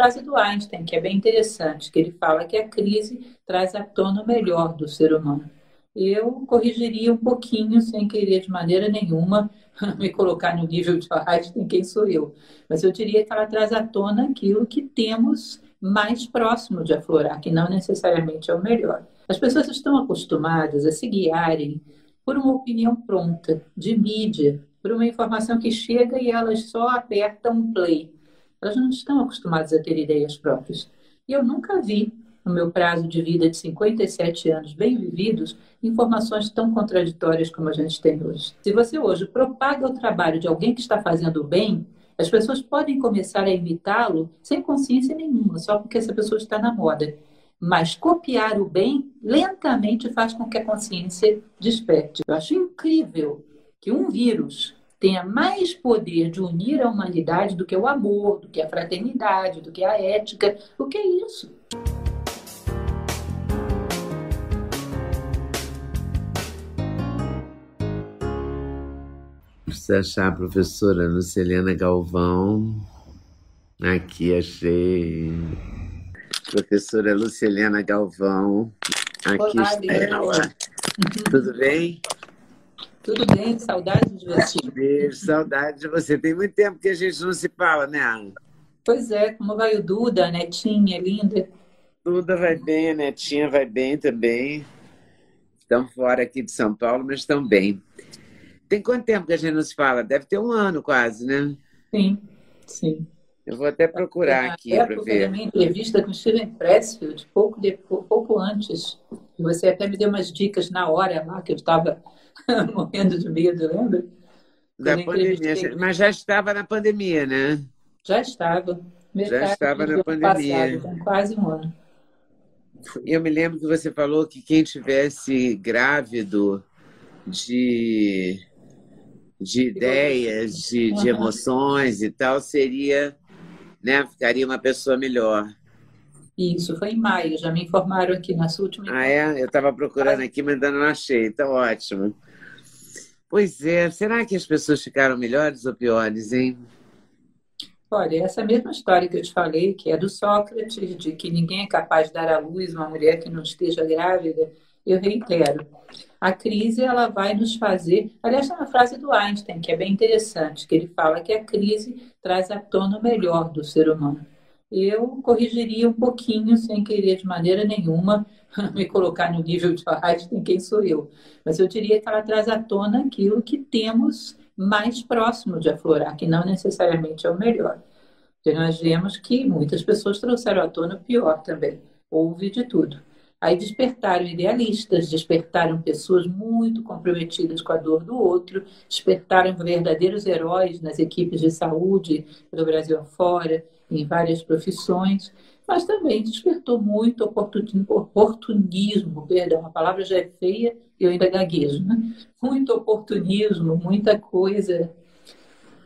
frase do Einstein que é bem interessante, que ele fala que a crise traz à tona o melhor do ser humano. Eu corrigiria um pouquinho, sem querer de maneira nenhuma me colocar no nível de Einstein, quem sou eu. Mas eu diria que ela traz à tona aquilo que temos mais próximo de aflorar, que não necessariamente é o melhor. As pessoas estão acostumadas a se guiarem por uma opinião pronta, de mídia, por uma informação que chega e elas só apertam play. Elas não estão acostumadas a ter ideias próprias. E eu nunca vi no meu prazo de vida de 57 anos bem vividos, informações tão contraditórias como a gente tem hoje. Se você hoje propaga o trabalho de alguém que está fazendo bem, as pessoas podem começar a imitá-lo sem consciência nenhuma, só porque essa pessoa está na moda. Mas copiar o bem lentamente faz com que a consciência desperte. Eu acho incrível que um vírus tenha mais poder de unir a humanidade do que o amor, do que a fraternidade, do que a ética. O que é isso? Precisa achar a professora Lucilena Galvão. Aqui achei. Professora Lucilena Galvão. Aqui Olá, está ela. Tudo bem? Tudo bem, saudade de você. Beijo, saudade de você. Tem muito tempo que a gente não se fala, né, Ana? Pois é, como vai o Duda, a netinha linda? Tudo vai bem, a netinha vai bem também. Estão fora aqui de São Paulo, mas estão bem. Tem quanto tempo que a gente não se fala? Deve ter um ano quase, né? Sim, sim. Eu vou até procurar aqui para ver. minha entrevista com Steven Pressfield, pouco, depois, pouco antes, e você até me deu umas dicas na hora lá, que eu estava morrendo de medo, lembra? Da Quando pandemia. entrevistei- Mas já estava na pandemia, né? Já estava. Metade estava na pandemia. Passado, quase um ano. Eu me lembro que você falou que quem tivesse grávido de, de ideias, de, de emoções e tal, seria, né? Ficaria uma pessoa melhor. Isso, foi em maio, já me informaram aqui na sua última Ah, é? Eu estava procurando aqui, mas ainda não achei. Então, ótimo. Pois é, será que as pessoas ficaram melhores ou piores, hein? Olha, essa mesma história que eu te falei, que é do Sócrates, de que ninguém é capaz de dar à luz uma mulher que não esteja grávida, eu reitero. A crise ela vai nos fazer. Aliás, tem uma frase do Einstein que é bem interessante, que ele fala que a crise traz à tona o melhor do ser humano. Eu corrigiria um pouquinho, sem querer de maneira nenhuma me colocar no nível de Einstein, quem sou eu. Mas eu diria que ela traz à tona aquilo que temos mais próximo de aflorar, que não necessariamente é o melhor. Porque nós vemos que muitas pessoas trouxeram à tona o pior também. Houve de tudo. Aí despertaram idealistas, despertaram pessoas muito comprometidas com a dor do outro, despertaram verdadeiros heróis nas equipes de saúde do Brasil afora, em várias profissões, mas também despertou muito oportun- oportunismo, perdão, a palavra já é feia e eu ainda gaguejo, né? Muito oportunismo, muita coisa,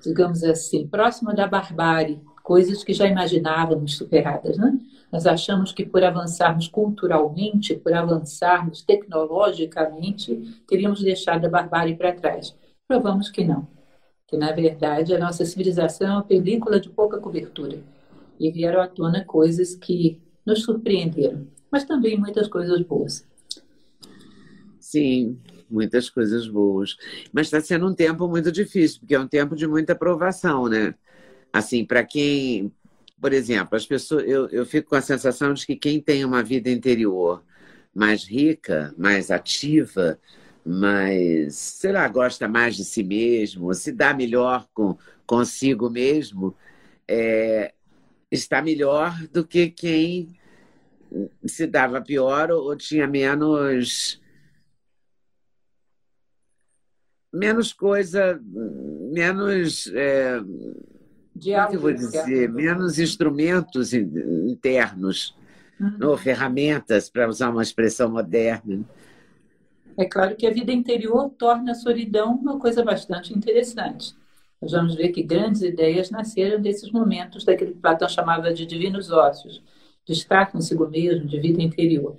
digamos assim, próxima da barbárie, coisas que já imaginávamos superadas, né? Nós achamos que por avançarmos culturalmente, por avançarmos tecnologicamente, teríamos deixado a barbárie para trás. Provamos que não. Que, na verdade, a nossa civilização é uma película de pouca cobertura. E vieram à tona coisas que nos surpreenderam, mas também muitas coisas boas. Sim, muitas coisas boas. Mas está sendo um tempo muito difícil, porque é um tempo de muita provação, né? Assim, para quem, por exemplo, as pessoas, eu, eu fico com a sensação de que quem tem uma vida interior mais rica, mais ativa, mais, sei lá, gosta mais de si mesmo, se dá melhor com consigo mesmo, é, está melhor do que quem se dava pior ou, tinha menos menos coisa, menos, é, como é vou dizer, menos instrumentos in- internos, uhum. ou ferramentas, para usar uma expressão moderna. É claro que a vida interior torna a solidão uma coisa bastante interessante. Nós vamos ver que grandes ideias nasceram desses momentos daquele que Platão chamava de divinos ócios, de estar consigo mesmo, de vida interior.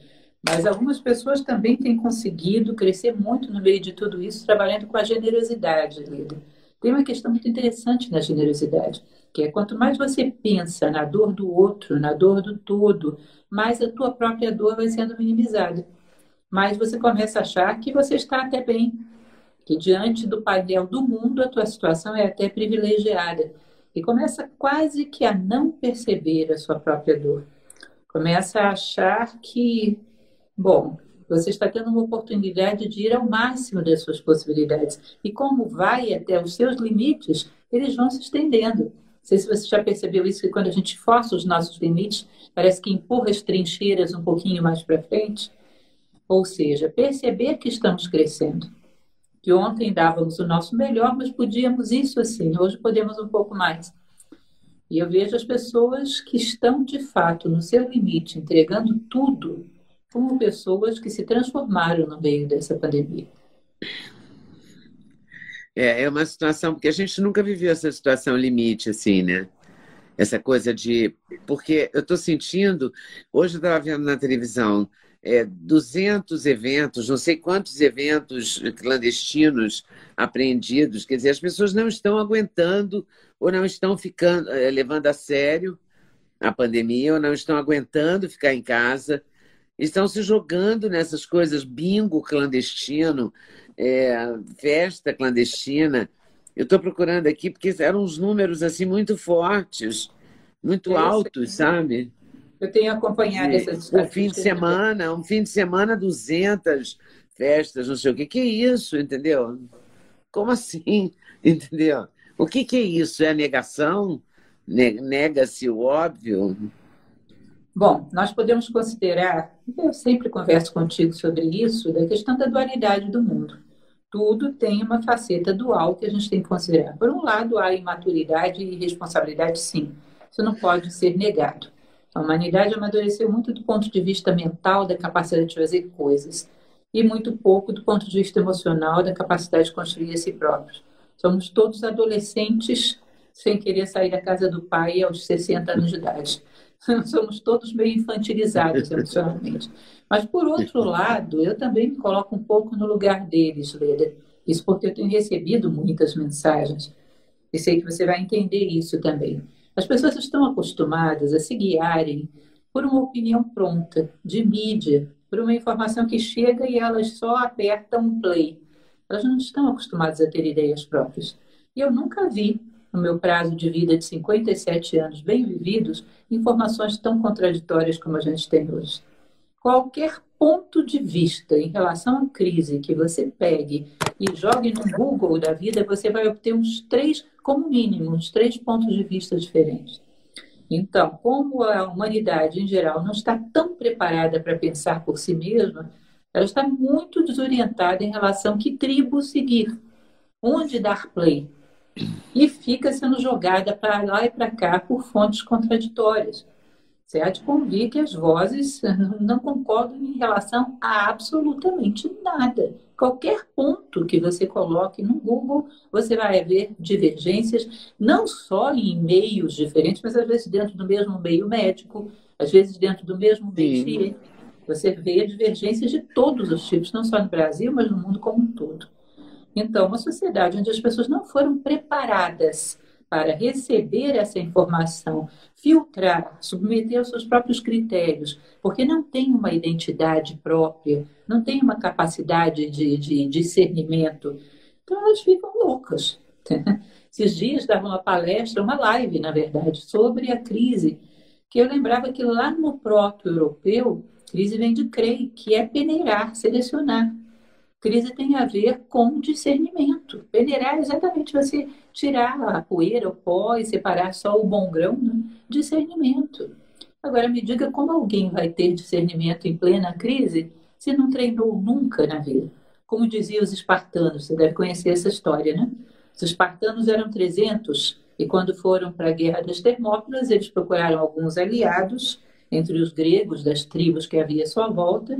Mas algumas pessoas também têm conseguido crescer muito no meio de tudo isso, trabalhando com a generosidade, Lida. Tem uma questão muito interessante na generosidade, que é quanto mais você pensa na dor do outro, na dor do todo, mais a tua própria dor vai sendo minimizada. Mais você começa a achar que você está até bem, que diante do painel do mundo a tua situação é até privilegiada. E começa quase que a não perceber a sua própria dor. Começa a achar que, bom, você está tendo uma oportunidade de ir ao máximo das suas possibilidades. E como vai até os seus limites, eles vão se estendendo. Não sei se você já percebeu isso, que quando a gente força os nossos limites, parece que empurra as trincheiras um pouquinho mais para frente. Ou seja, perceber que estamos crescendo. Que ontem dávamos o nosso melhor, mas podíamos isso assim, hoje podemos um pouco mais. E eu vejo as pessoas que estão de fato no seu limite, entregando tudo, como pessoas que se transformaram no meio dessa pandemia. É, é uma situação, porque a gente nunca viveu essa situação limite, assim, né? Essa coisa de. Porque eu estou sentindo. Hoje eu estava vendo na televisão é, 200 eventos, não sei quantos eventos clandestinos apreendidos. Quer dizer, as pessoas não estão aguentando ou não estão ficando é, levando a sério a pandemia ou não estão aguentando ficar em casa estão se jogando nessas coisas, bingo clandestino, é, festa clandestina. Eu estou procurando aqui porque eram uns números assim muito fortes, muito é, altos, sabe? Eu tenho acompanhado e, essas Um fim de semana, um fim de semana, 200 festas, não sei o que. Que é isso, entendeu? Como assim, entendeu? O que, que é isso? É a negação? Nega-se o óbvio? Bom, nós podemos considerar, eu sempre converso contigo sobre isso, da questão da dualidade do mundo. Tudo tem uma faceta dual que a gente tem que considerar. Por um lado, há imaturidade e irresponsabilidade, sim. Isso não pode ser negado. A humanidade amadureceu muito do ponto de vista mental, da capacidade de fazer coisas, e muito pouco do ponto de vista emocional, da capacidade de construir a si próprios. Somos todos adolescentes sem querer sair da casa do pai aos 60 anos de idade. somos todos meio infantilizados emocionalmente. Mas, por outro lado, eu também me coloco um pouco no lugar deles, Leda. Isso porque eu tenho recebido muitas mensagens. E sei que você vai entender isso também. As pessoas estão acostumadas a se guiarem por uma opinião pronta, de mídia, por uma informação que chega e elas só apertam um play. Elas não estão acostumadas a ter ideias próprias. E eu nunca vi no meu prazo de vida de 57 anos bem vividos, informações tão contraditórias como a gente tem hoje. Qualquer ponto de vista em relação à crise que você pegue e jogue no Google da vida, você vai obter uns três, como mínimo, uns três pontos de vista diferentes. Então, como a humanidade em geral não está tão preparada para pensar por si mesma, ela está muito desorientada em relação a que tribo seguir, onde dar play, e fica sendo jogada para lá e para cá por fontes contraditórias. Você há de convir que as vozes não concordam em relação a absolutamente nada. Qualquer ponto que você coloque no Google, você vai ver divergências, não só em meios diferentes, mas às vezes dentro do mesmo meio médico, às vezes dentro do mesmo meio científico. Você vê divergências de todos os tipos, não só no Brasil, mas no mundo como um todo. Então, uma sociedade onde as pessoas não foram preparadas para receber essa informação, filtrar, submeter aos seus próprios critérios, porque não tem uma identidade própria, não tem uma capacidade de, de discernimento, então elas ficam loucas. Esses dias dava uma palestra, uma live, na verdade, sobre a crise, que eu lembrava que lá no proto-europeu, crise vem de CREI, que é peneirar, selecionar. Crise tem a ver com discernimento. Peneirar é exatamente você tirar a poeira, o pó e separar só o bom grão, né? discernimento. Agora me diga como alguém vai ter discernimento em plena crise se não treinou nunca na vida. Como diziam os espartanos, você deve conhecer essa história, né? Os espartanos eram 300 e quando foram para a Guerra das Termópilas, eles procuraram alguns aliados entre os gregos das tribos que havia à sua volta,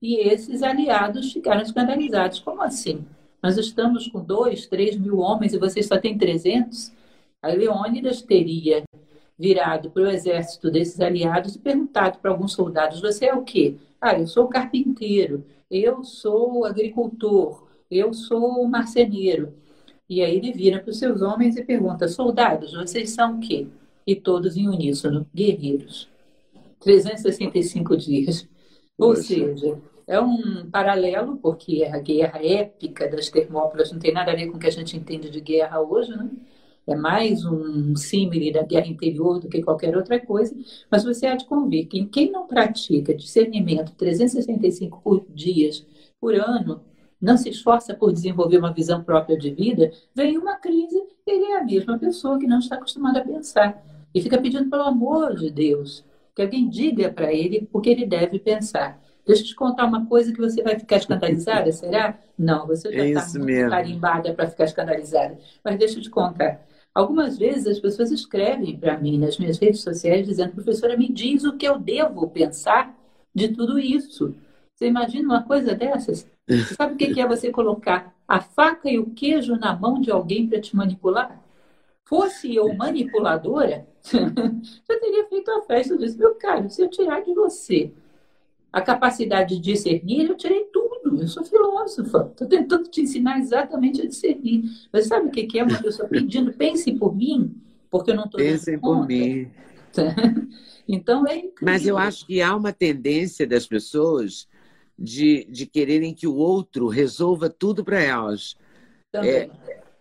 e esses aliados ficaram escandalizados. Como assim? Nós estamos com dois, três mil homens e vocês só têm 300? A Leônidas teria virado para o exército desses aliados e perguntado para alguns soldados: Você é o quê? Ah, eu sou carpinteiro, eu sou agricultor, eu sou marceneiro. E aí ele vira para os seus homens e pergunta: Soldados, vocês são o quê? E todos em uníssono: Guerreiros. 365 dias. Ou seja, é um paralelo, porque a guerra épica das Termópilas não tem nada a ver com o que a gente entende de guerra hoje, né? É mais um símile da guerra interior do que qualquer outra coisa, mas você há de convir que quem não pratica discernimento 365 por dias por ano, não se esforça por desenvolver uma visão própria de vida, vem uma crise, ele é a mesma pessoa que não está acostumada a pensar. E fica pedindo, pelo amor de Deus, que alguém diga para ele o que ele deve pensar. Deixa eu te contar uma coisa que você vai ficar escandalizada, será? Não, você já está é muito mesmo. carimbada para ficar escandalizada. Mas deixa eu te contar. Algumas vezes as pessoas escrevem para mim nas minhas redes sociais dizendo, professora, me diz o que eu devo pensar de tudo isso. Você imagina uma coisa dessas? Você sabe o que é você colocar a faca e o queijo na mão de alguém para te manipular? Fosse eu manipuladora, já teria feito a festa. Eu disse, meu caro, se eu tirar de você a capacidade de discernir, eu tirei tudo. Eu sou filósofa. Estou tentando te ensinar exatamente a discernir. Mas sabe o que é uma pessoa pedindo, pense por mim, porque eu não estou Pensem por mim. então é incrível. Mas eu acho que há uma tendência das pessoas de, de quererem que o outro resolva tudo para elas. Também. É,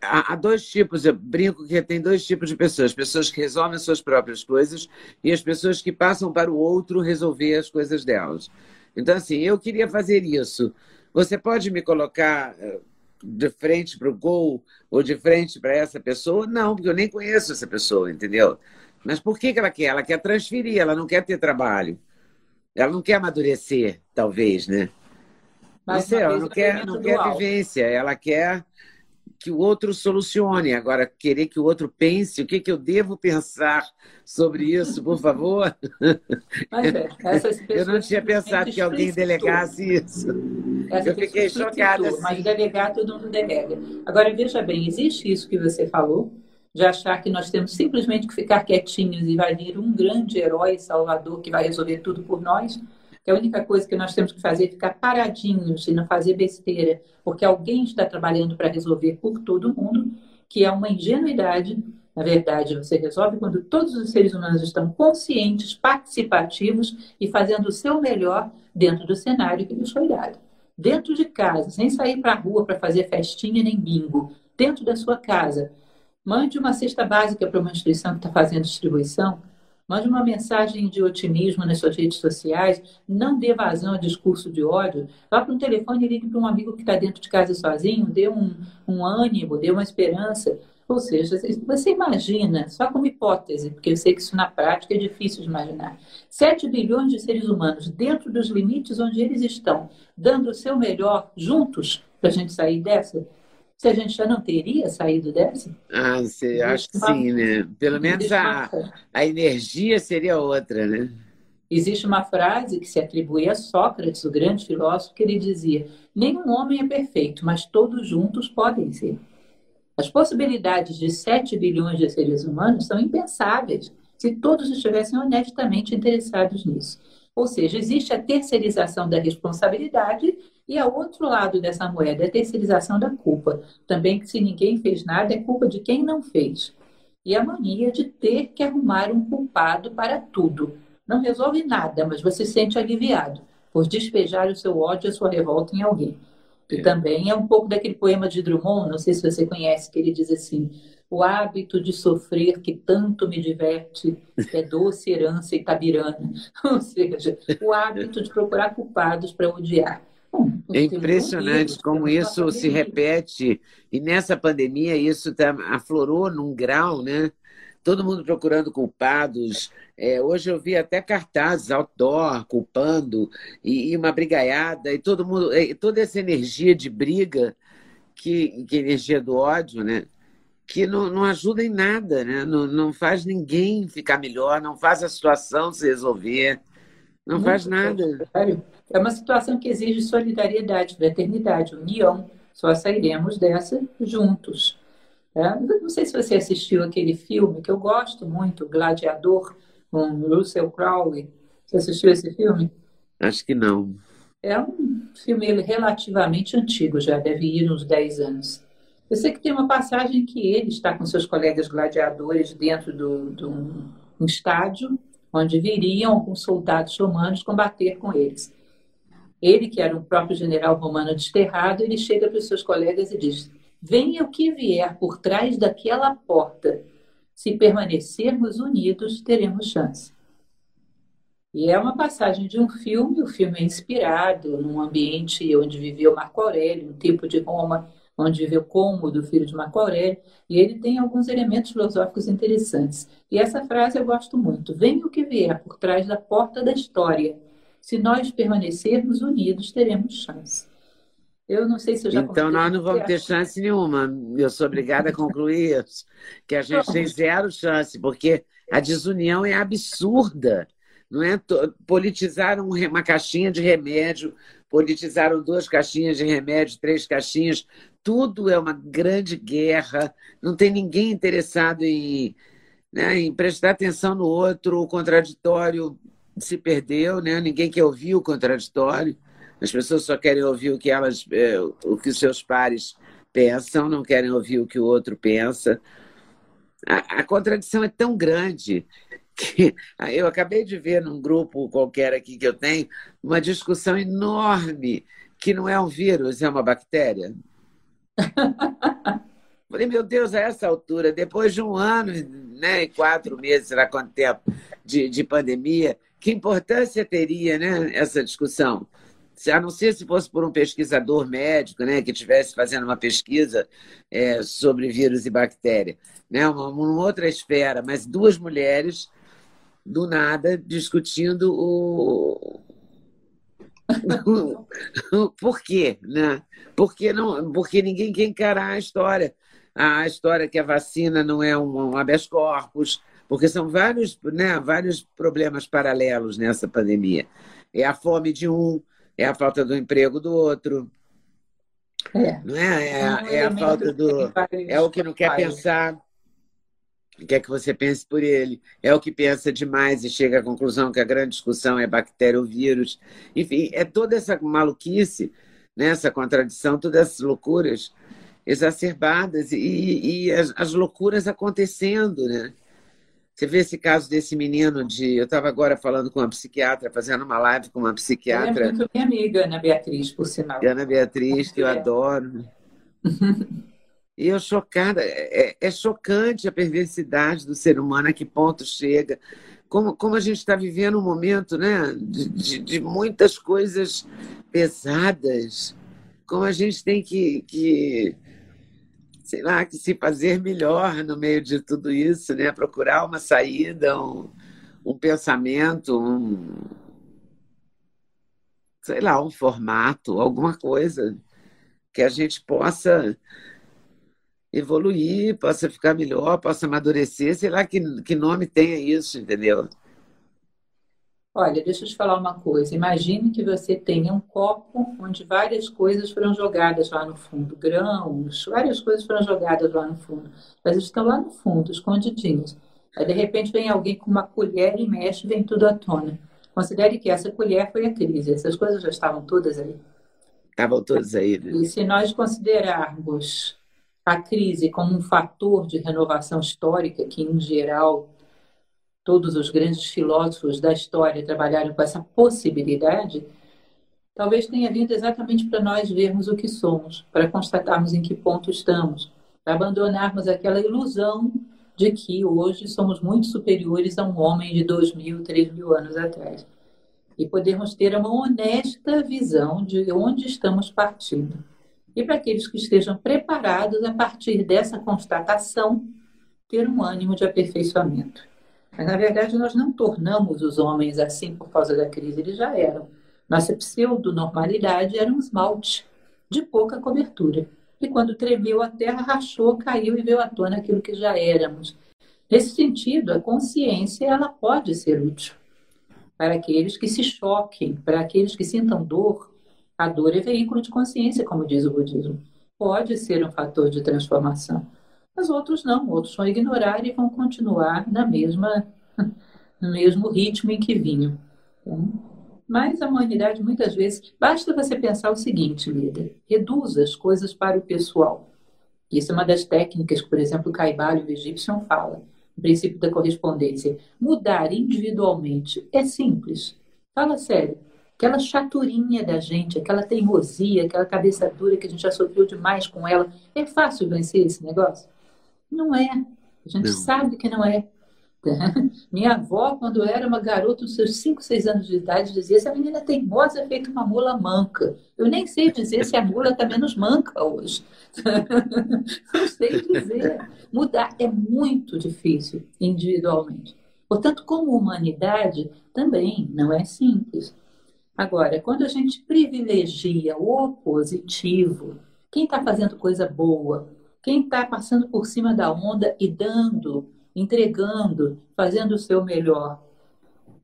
há, dois tipos, eu brinco que tem dois tipos de pessoas: pessoas que resolvem as suas próprias coisas e as pessoas que passam para o outro resolver as coisas delas. Então, assim, eu queria fazer isso. Você pode me colocar eh, de frente para o gol ou de frente para essa pessoa? Não, porque eu nem conheço essa pessoa, entendeu? Mas por que, que ela quer? Ela quer transferir, ela não quer ter trabalho. Ela não quer amadurecer, talvez, né? Mas não sei, ela não quer, não quer vivência, ela quer que o outro solucione. Agora, querer que o outro pense, o que, que eu devo pensar sobre isso, por favor? Mas é, eu não tinha pensado que alguém delegasse isso. Essa eu fiquei chocada. Assim. Mas delegar, todo mundo delega. Agora, veja bem, existe isso que você falou, de achar que nós temos simplesmente que ficar quietinhos e vai vir um grande herói salvador que vai resolver tudo por nós que a única coisa que nós temos que fazer é ficar paradinhos e não fazer besteira, porque alguém está trabalhando para resolver por todo mundo, que é uma ingenuidade. Na verdade, você resolve quando todos os seres humanos estão conscientes, participativos e fazendo o seu melhor dentro do cenário que lhes foi dado. Dentro de casa, sem sair para a rua para fazer festinha nem bingo. Dentro da sua casa, mande uma cesta básica para uma instituição que está fazendo distribuição Mande uma mensagem de otimismo nas suas redes sociais. Não dê vazão a discurso de ódio. Vá para um telefone e ligue para um amigo que está dentro de casa sozinho. Dê um, um ânimo, dê uma esperança. Ou seja, você imagina, só como hipótese, porque eu sei que isso na prática é difícil de imaginar, 7 bilhões de seres humanos dentro dos limites onde eles estão, dando o seu melhor juntos para a gente sair dessa? Se a gente já não teria saído dessa? Ah, você, acho que sim, né? Pelo menos a, a energia seria outra, né? Existe uma frase que se atribui a Sócrates, o grande filósofo, que ele dizia: Nenhum homem é perfeito, mas todos juntos podem ser. As possibilidades de 7 bilhões de seres humanos são impensáveis se todos estivessem honestamente interessados nisso. Ou seja, existe a terceirização da responsabilidade e ao outro lado dessa moeda é a terceirização da culpa. Também que se ninguém fez nada é culpa de quem não fez. E a mania de ter que arrumar um culpado para tudo. Não resolve nada, mas você se sente aliviado por despejar o seu ódio e a sua revolta em alguém. E é. também é um pouco daquele poema de Drummond, não sei se você conhece, que ele diz assim: o hábito de sofrer que tanto me diverte é doce herança itabirana. Ou seja, o hábito de procurar culpados para odiar. É impressionante como isso se repete. E nessa pandemia isso tá, aflorou num grau, né? Todo mundo procurando culpados. É, hoje eu vi até cartazes outdoor culpando e, e uma brigaiada e todo mundo, e toda essa energia de briga que, que energia do ódio, né? que não, não ajuda em nada, né? não, não faz ninguém ficar melhor, não faz a situação se resolver. Não faz nada. É uma situação que exige solidariedade, fraternidade, união. Só sairemos dessa juntos. É? Não sei se você assistiu aquele filme que eu gosto muito, Gladiador, com Russell Crowe. Você assistiu esse filme? Acho que não. É um filme relativamente antigo, já deve ir uns 10 anos. Eu sei que tem uma passagem que ele está com seus colegas gladiadores dentro de um estádio, onde viriam alguns soldados romanos combater com eles. Ele, que era um próprio general romano desterrado, ele chega para os seus colegas e diz: Venha o que vier por trás daquela porta. Se permanecermos unidos, teremos chance. E é uma passagem de um filme, o filme é inspirado num ambiente onde viveu Marco Aurélio, um tempo de Roma, onde viveu Cômodo, filho de Marco Aurélio, e ele tem alguns elementos filosóficos interessantes. E essa frase eu gosto muito: Venha o que vier por trás da porta da história. Se nós permanecermos unidos, teremos chance. Eu não sei se eu já Então nós não vamos ter chance nenhuma. Eu sou obrigada a concluir isso, que a gente tem zero chance, porque a desunião é absurda. Não é? Politizaram uma caixinha de remédio, politizaram duas caixinhas de remédio, três caixinhas. Tudo é uma grande guerra. Não tem ninguém interessado em, né, em prestar atenção no outro. O contraditório se perdeu, né? Ninguém quer ouvir o contraditório. As pessoas só querem ouvir o que elas, é, o que os seus pares pensam, não querem ouvir o que o outro pensa. A, a contradição é tão grande que eu acabei de ver num grupo qualquer aqui que eu tenho uma discussão enorme que não é um vírus, é uma bactéria. Falei, meu Deus, a essa altura, depois de um ano né, e quatro meses, será quanto tempo, de, de pandemia, que importância teria né, essa discussão? a não ser se fosse por um pesquisador médico, né, que estivesse fazendo uma pesquisa é, sobre vírus e bactéria, né, uma, uma, outra esfera, mas duas mulheres do nada discutindo o, por quê, né? Porque não, porque ninguém quer encarar a história, a história que a vacina não é um, um habeas corpus, porque são vários, né, vários problemas paralelos nessa pandemia. É a fome de um, é a falta do emprego do outro. É. Não é? É, é, é a falta do. É o que não quer pensar. Quer que você pense por ele. É o que pensa demais e chega à conclusão que a grande discussão é bactéria ou vírus. Enfim, é toda essa maluquice, né? essa contradição, todas essas loucuras exacerbadas e, e as, as loucuras acontecendo, né? Você vê esse caso desse menino de. Eu estava agora falando com uma psiquiatra, fazendo uma live com uma psiquiatra. Ela é muito minha amiga, Ana Beatriz, por sinal. Ana Beatriz, que eu é. adoro. e eu chocada. É, é, chocante a perversidade do ser humano, a que ponto chega. Como, como a gente está vivendo um momento né, de, de, de muitas coisas pesadas. Como a gente tem que, que sei lá, que se fazer melhor no meio de tudo isso, né? Procurar uma saída, um, um pensamento, um, sei lá, um formato, alguma coisa que a gente possa evoluir, possa ficar melhor, possa amadurecer, sei lá que, que nome tenha isso, entendeu? Olha, deixa eu te falar uma coisa. Imagine que você tenha um copo onde várias coisas foram jogadas lá no fundo, grãos, várias coisas foram jogadas lá no fundo. Elas estão lá no fundo, escondidinhas. Aí, de repente, vem alguém com uma colher e mexe, vem tudo à tona. Considere que essa colher foi a crise. Essas coisas já estavam todas aí. Estavam todas aí. Né? E se nós considerarmos a crise como um fator de renovação histórica, que, em geral, todos os grandes filósofos da história trabalharam com essa possibilidade, talvez tenha vindo exatamente para nós vermos o que somos, para constatarmos em que ponto estamos, para abandonarmos aquela ilusão de que hoje somos muito superiores a um homem de dois mil, três mil anos atrás. E podermos ter uma honesta visão de onde estamos partindo. E para aqueles que estejam preparados, a partir dessa constatação, ter um ânimo de aperfeiçoamento. Mas, na verdade, nós não tornamos os homens assim por causa da crise, eles já eram. Nossa pseudo-normalidade era um esmalte de pouca cobertura. E quando tremeu a terra, rachou, caiu e veio à tona aquilo que já éramos. Nesse sentido, a consciência ela pode ser útil. para aqueles que se choquem, para aqueles que sintam dor. A dor é veículo de consciência, como diz o budismo. Pode ser um fator de transformação. Mas outros não, outros vão ignorar e vão continuar na mesma, no mesmo ritmo em que vinham. Mas a humanidade, muitas vezes, basta você pensar o seguinte, líder: reduza as coisas para o pessoal. Isso é uma das técnicas que, por exemplo, o Caibalion, o egípcio, fala o princípio da correspondência. Mudar individualmente é simples. Fala sério. Aquela chaturinha da gente, aquela teimosia, aquela cabeça dura que a gente já sofreu demais com ela, é fácil vencer esse negócio? Não é. A gente não. sabe que não é. Minha avó, quando era uma garota dos seus 5, 6 anos de idade, dizia: essa menina teimosa é feita uma mula manca. Eu nem sei dizer se a mula está menos manca hoje. Não sei dizer. Mudar é muito difícil individualmente. Portanto, como humanidade, também não é simples. Agora, quando a gente privilegia o positivo, quem está fazendo coisa boa, quem está passando por cima da onda e dando entregando, fazendo o seu melhor.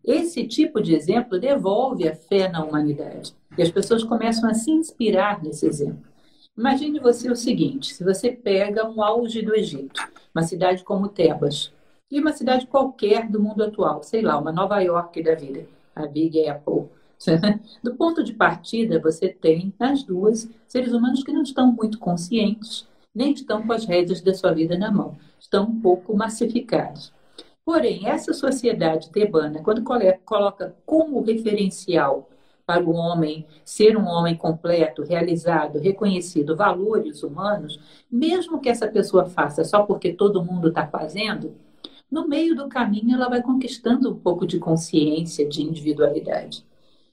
Esse tipo de exemplo devolve a fé na humanidade. E as pessoas começam a se inspirar nesse exemplo. Imagine você o seguinte: se você pega um auge do Egito, uma cidade como Tebas, e uma cidade qualquer do mundo atual, sei lá, uma Nova York da vida, a Big Apple. Do ponto de partida, você tem nas duas seres humanos que não estão muito conscientes, nem estão com as rédeas da sua vida na mão estão um pouco massificados. Porém, essa sociedade tebana, quando coloca como referencial para o homem ser um homem completo, realizado, reconhecido, valores humanos, mesmo que essa pessoa faça só porque todo mundo está fazendo, no meio do caminho ela vai conquistando um pouco de consciência, de individualidade.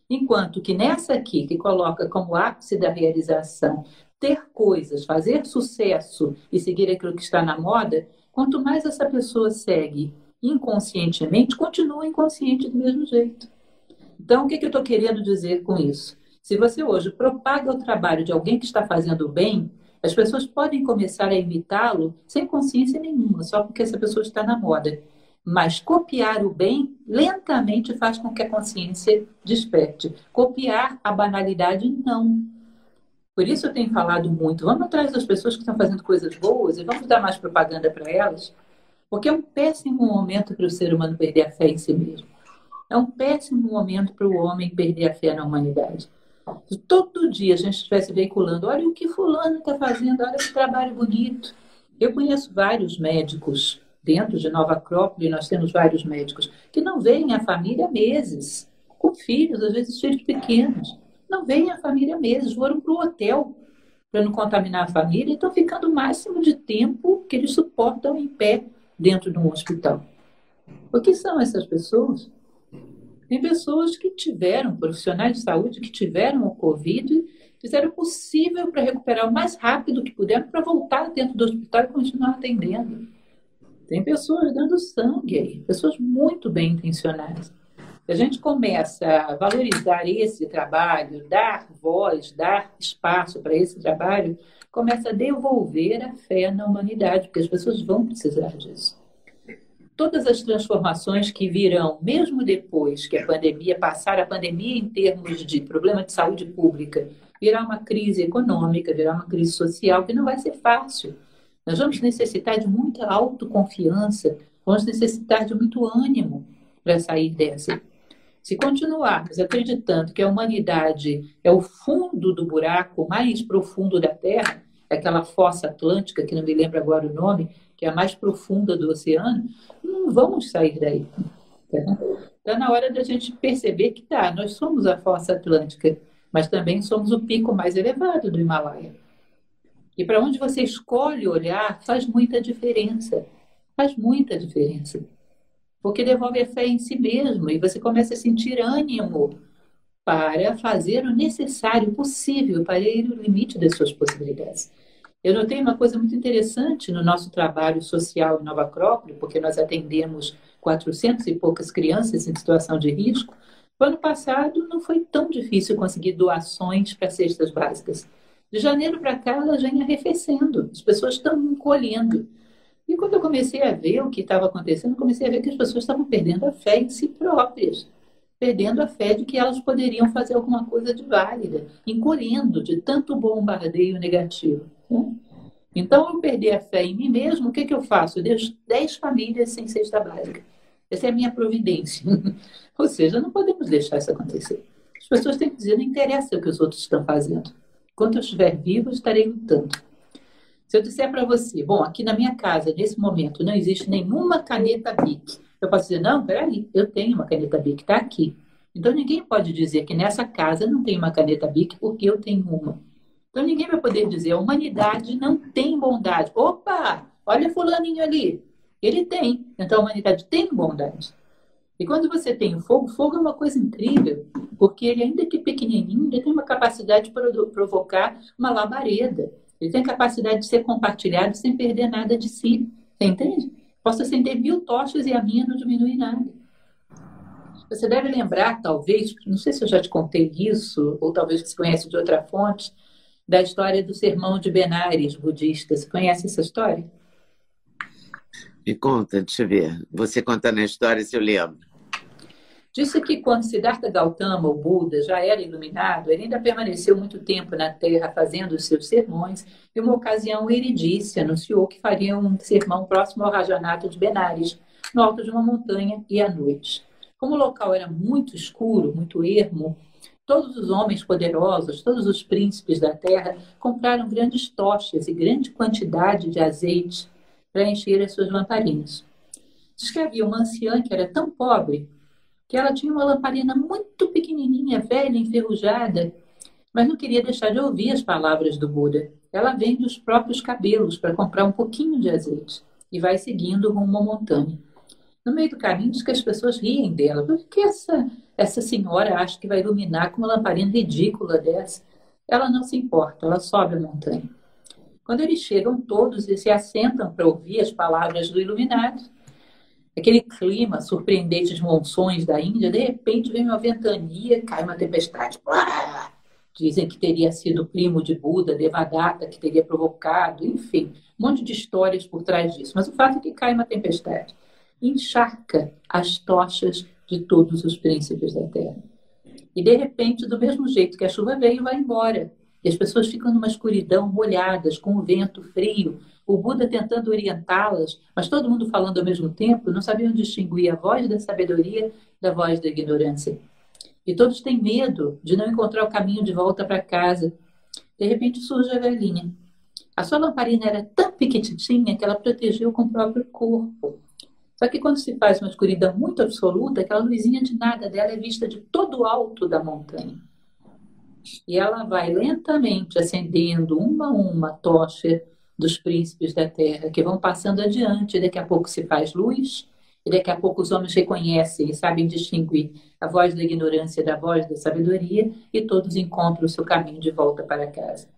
Enquanto que nessa aqui, que coloca como ápice da realização ter coisas, fazer sucesso e seguir aquilo que está na moda, Quanto mais essa pessoa segue inconscientemente, continua inconsciente do mesmo jeito. Então, o que, que eu estou querendo dizer com isso? Se você hoje propaga o trabalho de alguém que está fazendo bem, as pessoas podem começar a imitá-lo sem consciência nenhuma, só porque essa pessoa está na moda. Mas copiar o bem lentamente faz com que a consciência desperte. Copiar a banalidade, não. Por isso eu tenho falado muito, vamos atrás das pessoas que estão fazendo coisas boas e vamos dar mais propaganda para elas, porque é um péssimo momento para o ser humano perder a fé em si mesmo. É um péssimo momento para o homem perder a fé na humanidade. Se todo dia a gente estivesse veiculando, olha o que fulano está fazendo, olha que trabalho bonito. Eu conheço vários médicos dentro de Nova Acrópole, nós temos vários médicos que não veem a família há meses, com filhos, às vezes filhos pequenos. Não vem a família mesmo, foram para o hotel para não contaminar a família e estão ficando o máximo de tempo que eles suportam em pé dentro de um hospital. O que são essas pessoas? Tem pessoas que tiveram, profissionais de saúde que tiveram o Covid, fizeram o possível para recuperar o mais rápido que puderam para voltar dentro do hospital e continuar atendendo. Tem pessoas dando sangue aí, pessoas muito bem intencionadas. Se a gente começa a valorizar esse trabalho, dar voz, dar espaço para esse trabalho, começa a devolver a fé na humanidade, porque as pessoas vão precisar disso. Todas as transformações que virão, mesmo depois que a pandemia passar, a pandemia em termos de problema de saúde pública, virar uma crise econômica, virar uma crise social, que não vai ser fácil. Nós vamos necessitar de muita autoconfiança, vamos necessitar de muito ânimo para sair dessa. Se continuarmos acreditando que a humanidade é o fundo do buraco mais profundo da Terra, aquela fossa atlântica, que não me lembro agora o nome, que é a mais profunda do oceano, não vamos sair daí. Está na hora da gente perceber que tá, nós somos a fossa atlântica, mas também somos o pico mais elevado do Himalaia. E para onde você escolhe olhar faz muita diferença. Faz muita diferença porque devolve a fé em si mesmo e você começa a sentir ânimo para fazer o necessário, possível, para ir no limite das suas possibilidades. Eu notei uma coisa muito interessante no nosso trabalho social em Nova Acrópole, porque nós atendemos 400 e poucas crianças em situação de risco. No ano passado não foi tão difícil conseguir doações para cestas básicas. De janeiro para cá, elas vêm arrefecendo, as pessoas estão encolhendo. E quando eu comecei a ver o que estava acontecendo, comecei a ver que as pessoas estavam perdendo a fé em si próprias. perdendo a fé de que elas poderiam fazer alguma coisa de válida, encolhendo de tanto bombardeio negativo. Né? Então, eu perder a fé em mim mesmo, o que, que eu faço? Eu deixo 10 famílias sem cesta básica. Essa é a minha providência. Ou seja, não podemos deixar isso acontecer. As pessoas têm que dizer, não interessa o que os outros estão fazendo. Enquanto eu estiver vivo, eu estarei lutando. Se eu disser para você, bom, aqui na minha casa, nesse momento, não existe nenhuma caneta BIC. Eu posso dizer, não, peraí, eu tenho uma caneta BIC, está aqui. Então ninguém pode dizer que nessa casa não tem uma caneta BIC porque eu tenho uma. Então ninguém vai poder dizer a humanidade não tem bondade. Opa, olha fulaninho ali. Ele tem. Então a humanidade tem bondade. E quando você tem o fogo, fogo é uma coisa incrível, porque ele, ainda que pequenininho, ele tem uma capacidade para provocar uma labareda. Ele tem capacidade de ser compartilhado sem perder nada de si. Você entende? Posso acender mil tochas e a minha não diminui nada. Você deve lembrar, talvez, não sei se eu já te contei isso, ou talvez você conhece de outra fonte, da história do sermão de Benares, budista. Você conhece essa história? Me conta, deixa eu ver. Você contando a história se eu lembro. Disse que quando Siddhartha Gautama, o Buda, já era iluminado, ele ainda permaneceu muito tempo na Terra fazendo os seus sermões, e uma ocasião ele disse, anunciou que faria um sermão próximo ao Rajanato de Benares, no alto de uma montanha e à noite. Como o local era muito escuro, muito ermo, todos os homens poderosos, todos os príncipes da terra compraram grandes tochas e grande quantidade de azeite para encher as suas lamparinas. Diz que havia uma anciã que era tão pobre que ela tinha uma lamparina muito pequenininha, velha, enferrujada, mas não queria deixar de ouvir as palavras do Buda. Ela vende os próprios cabelos para comprar um pouquinho de azeite e vai seguindo rumo à montanha. No meio do caminho, diz que as pessoas riem dela. Por que essa, essa senhora acha que vai iluminar com uma lamparina ridícula dessa? Ela não se importa, ela sobe a montanha. Quando eles chegam todos e se assentam para ouvir as palavras do iluminado, aquele clima surpreendente de monções da Índia, de repente vem uma ventania, cai uma tempestade. Dizem que teria sido primo de Buda, Devadatta, que teria provocado, enfim, um monte de histórias por trás disso. Mas o fato é que cai uma tempestade, encharca as tochas de todos os príncipes da terra. E de repente, do mesmo jeito que a chuva veio, vai embora. E as pessoas ficam numa escuridão, molhadas, com o vento frio, o Buda tentando orientá-las, mas todo mundo falando ao mesmo tempo, não sabiam distinguir a voz da sabedoria da voz da ignorância. E todos têm medo de não encontrar o caminho de volta para casa. De repente surge a velhinha. A sua lamparina era tão pequititinha que ela protegeu com o próprio corpo. Só que quando se faz uma escuridão muito absoluta, aquela luzinha de nada dela é vista de todo o alto da montanha. E ela vai lentamente acendendo uma a uma tocha dos príncipes da terra, que vão passando adiante, daqui a pouco se faz luz, e daqui a pouco os homens reconhecem e sabem distinguir a voz da ignorância da voz da sabedoria, e todos encontram o seu caminho de volta para casa.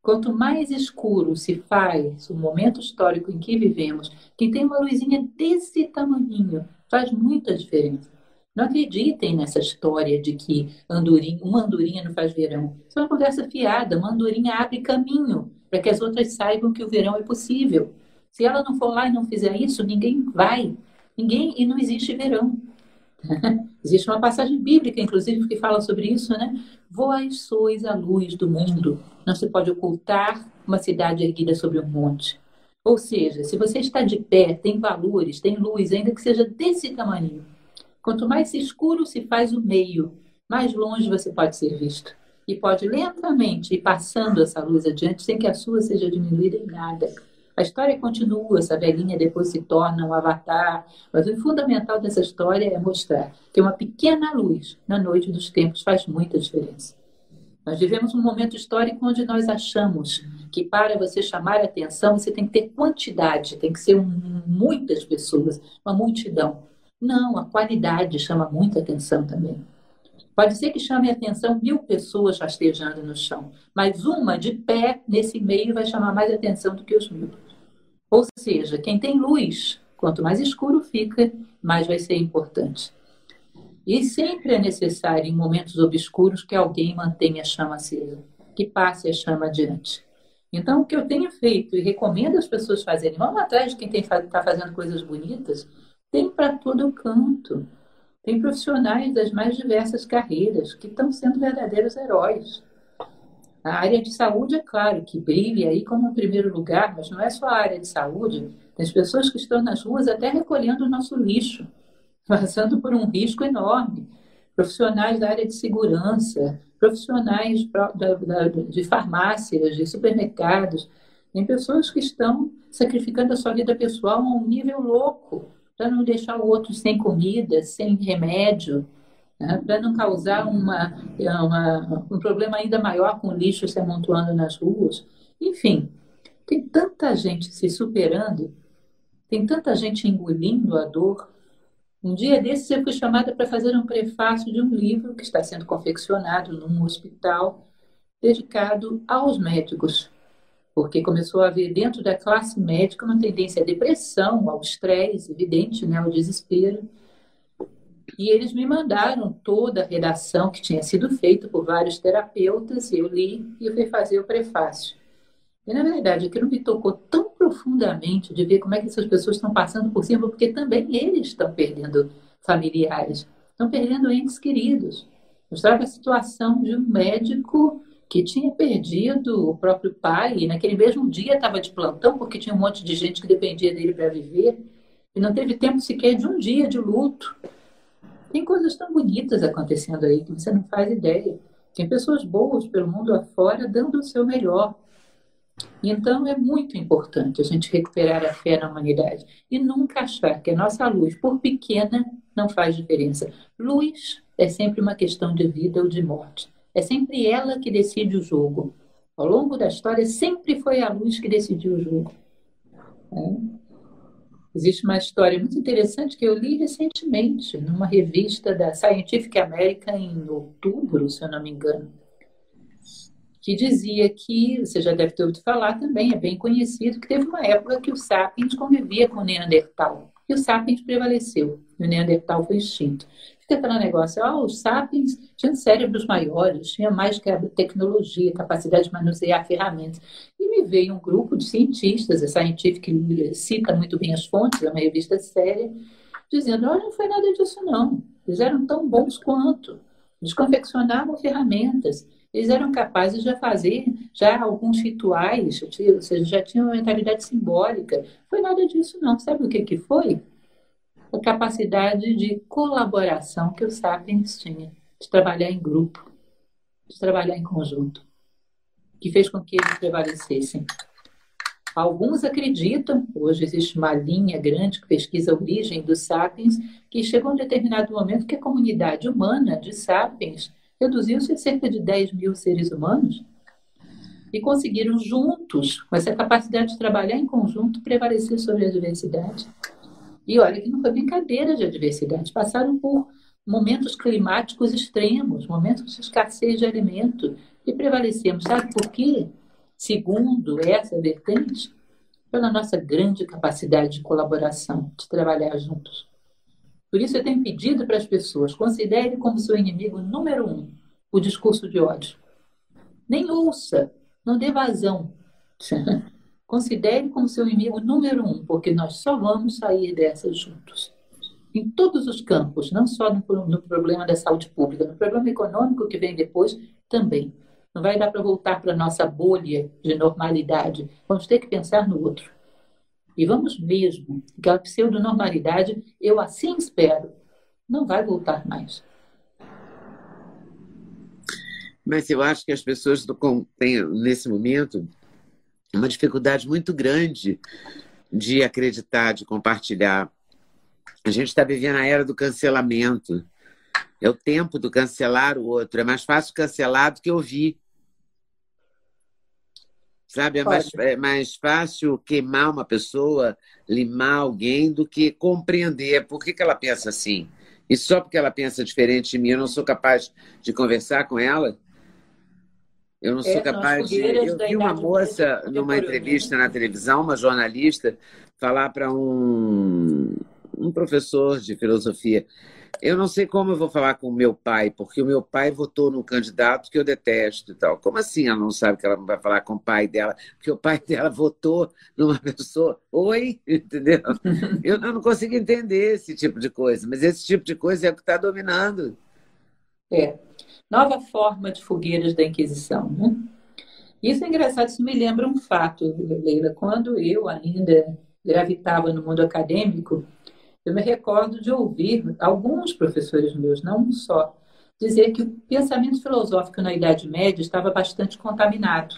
Quanto mais escuro se faz o momento histórico em que vivemos, quem tem uma luzinha desse tamanho faz muita diferença. Não acreditem nessa história de que andorinha, uma andorinha não faz verão. Isso é uma conversa fiada. Uma andorinha abre caminho para que as outras saibam que o verão é possível. Se ela não for lá e não fizer isso, ninguém vai. Ninguém, e não existe verão. existe uma passagem bíblica, inclusive, que fala sobre isso, né? Vós sois a luz do mundo. Não se pode ocultar uma cidade erguida sobre um monte. Ou seja, se você está de pé, tem valores, tem luz, ainda que seja desse tamanho. Quanto mais escuro se faz o meio, mais longe você pode ser visto e pode lentamente ir passando essa luz adiante sem que a sua seja diminuída em nada. A história continua, essa velhinha depois se torna um avatar, mas o fundamental dessa história é mostrar que uma pequena luz na noite dos tempos faz muita diferença. Nós vivemos um momento histórico onde nós achamos que para você chamar atenção você tem que ter quantidade, tem que ser um, muitas pessoas, uma multidão. Não, a qualidade chama muita atenção também. Pode ser que chame a atenção mil pessoas rastejando no chão, mas uma de pé nesse meio vai chamar mais atenção do que os mil. Ou seja, quem tem luz, quanto mais escuro fica, mais vai ser importante. E sempre é necessário, em momentos obscuros, que alguém mantenha a chama acesa, que passe a chama adiante. Então, o que eu tenho feito e recomendo as pessoas fazerem, vamos atrás de quem está fazendo coisas bonitas, tem para todo canto. Tem profissionais das mais diversas carreiras que estão sendo verdadeiros heróis. A área de saúde, é claro, que brilha aí como primeiro lugar, mas não é só a área de saúde. Tem as pessoas que estão nas ruas até recolhendo o nosso lixo, passando por um risco enorme. Profissionais da área de segurança, profissionais de farmácias, de supermercados. Tem pessoas que estão sacrificando a sua vida pessoal a um nível louco, para não deixar o outro sem comida, sem remédio, né? para não causar uma, uma, um problema ainda maior com o lixo se amontoando nas ruas. Enfim, tem tanta gente se superando, tem tanta gente engolindo a dor. Um dia desses eu fui chamada para fazer um prefácio de um livro que está sendo confeccionado num hospital dedicado aos médicos, porque começou a haver dentro da classe médica uma tendência à depressão, ao estresse, evidente, né, ao desespero. E eles me mandaram toda a redação que tinha sido feita por vários terapeutas, eu li e fui fazer o prefácio. E, na verdade, aquilo me tocou tão profundamente de ver como é que essas pessoas estão passando por cima, porque também eles estão perdendo familiares, estão perdendo entes queridos. Mostrava a situação de um médico que tinha perdido o próprio pai, e naquele mesmo dia estava de plantão, porque tinha um monte de gente que dependia dele para viver, e não teve tempo sequer de um dia de luto. Tem coisas tão bonitas acontecendo aí que você não faz ideia. Tem pessoas boas pelo mundo afora dando o seu melhor. Então é muito importante a gente recuperar a fé na humanidade e nunca achar que a nossa luz, por pequena, não faz diferença. Luz é sempre uma questão de vida ou de morte. É sempre ela que decide o jogo. Ao longo da história, sempre foi a luz que decidiu o jogo. É. Existe uma história muito interessante que eu li recentemente numa revista da Scientific American em outubro, se eu não me engano, que dizia que, você já deve ter ouvido falar também, é bem conhecido, que teve uma época que o Sapiens convivia com o Neandertal. E o Sapiens prevaleceu, e o Neandertal foi extinto. Fica aquele negócio, oh, os Sapiens tinham cérebros maiores, tinham mais tecnologia, capacidade de manusear ferramentas. E me veio um grupo de cientistas, a Scientific cita muito bem as fontes, é uma revista séria, dizendo, olha, não foi nada disso não. Eles eram tão bons quanto. Eles confeccionavam ferramentas. Eles eram capazes de fazer já alguns rituais, ou seja, já tinham uma mentalidade simbólica. Foi nada disso não. Sabe o que, que foi? A capacidade de colaboração que o Sapiens tinha, de trabalhar em grupo, de trabalhar em conjunto, que fez com que eles prevalecessem. Alguns acreditam, hoje existe uma linha grande que pesquisa a origem dos sapiens, que chegou um determinado momento que a comunidade humana de sapiens reduziu-se a cerca de 10 mil seres humanos e conseguiram juntos, com essa capacidade de trabalhar em conjunto, prevalecer sobre a diversidade. E olha que não foi brincadeira de adversidade, passaram por momentos climáticos extremos, momentos de escassez de alimento, e prevalecemos. Sabe por quê? Segundo essa vertente, pela nossa grande capacidade de colaboração, de trabalhar juntos. Por isso eu tenho pedido para as pessoas, considere como seu inimigo número um o discurso de ódio. Nem ouça, não dê vazão. Considere como seu inimigo número um, porque nós só vamos sair dessa juntos. Em todos os campos, não só no, no problema da saúde pública, no problema econômico que vem depois também. Não vai dar para voltar para a nossa bolha de normalidade. Vamos ter que pensar no outro. E vamos mesmo, aquela pseudo-normalidade, eu assim espero, não vai voltar mais. Mas eu acho que as pessoas têm, nesse momento, uma dificuldade muito grande de acreditar, de compartilhar. A gente está vivendo a era do cancelamento. É o tempo do cancelar o outro. É mais fácil cancelar do que ouvir. Sabe? É mais, é mais fácil queimar uma pessoa, limar alguém, do que compreender por que, que ela pensa assim. E só porque ela pensa diferente de mim, eu não sou capaz de conversar com ela? Eu não sou é, capaz de. Eu vi uma moça numa entrevista na televisão, uma jornalista, falar para um, um professor de filosofia. Eu não sei como eu vou falar com o meu pai, porque o meu pai votou num candidato que eu detesto e tal. Como assim ela não sabe que ela não vai falar com o pai dela? Porque o pai dela votou numa pessoa. Oi? Entendeu? Eu não consigo entender esse tipo de coisa, mas esse tipo de coisa é o que está dominando. É. Nova forma de fogueiras da Inquisição. Né? Isso é engraçado, isso me lembra um fato, Leila. Quando eu ainda gravitava no mundo acadêmico, eu me recordo de ouvir alguns professores meus, não um só, dizer que o pensamento filosófico na Idade Média estava bastante contaminado.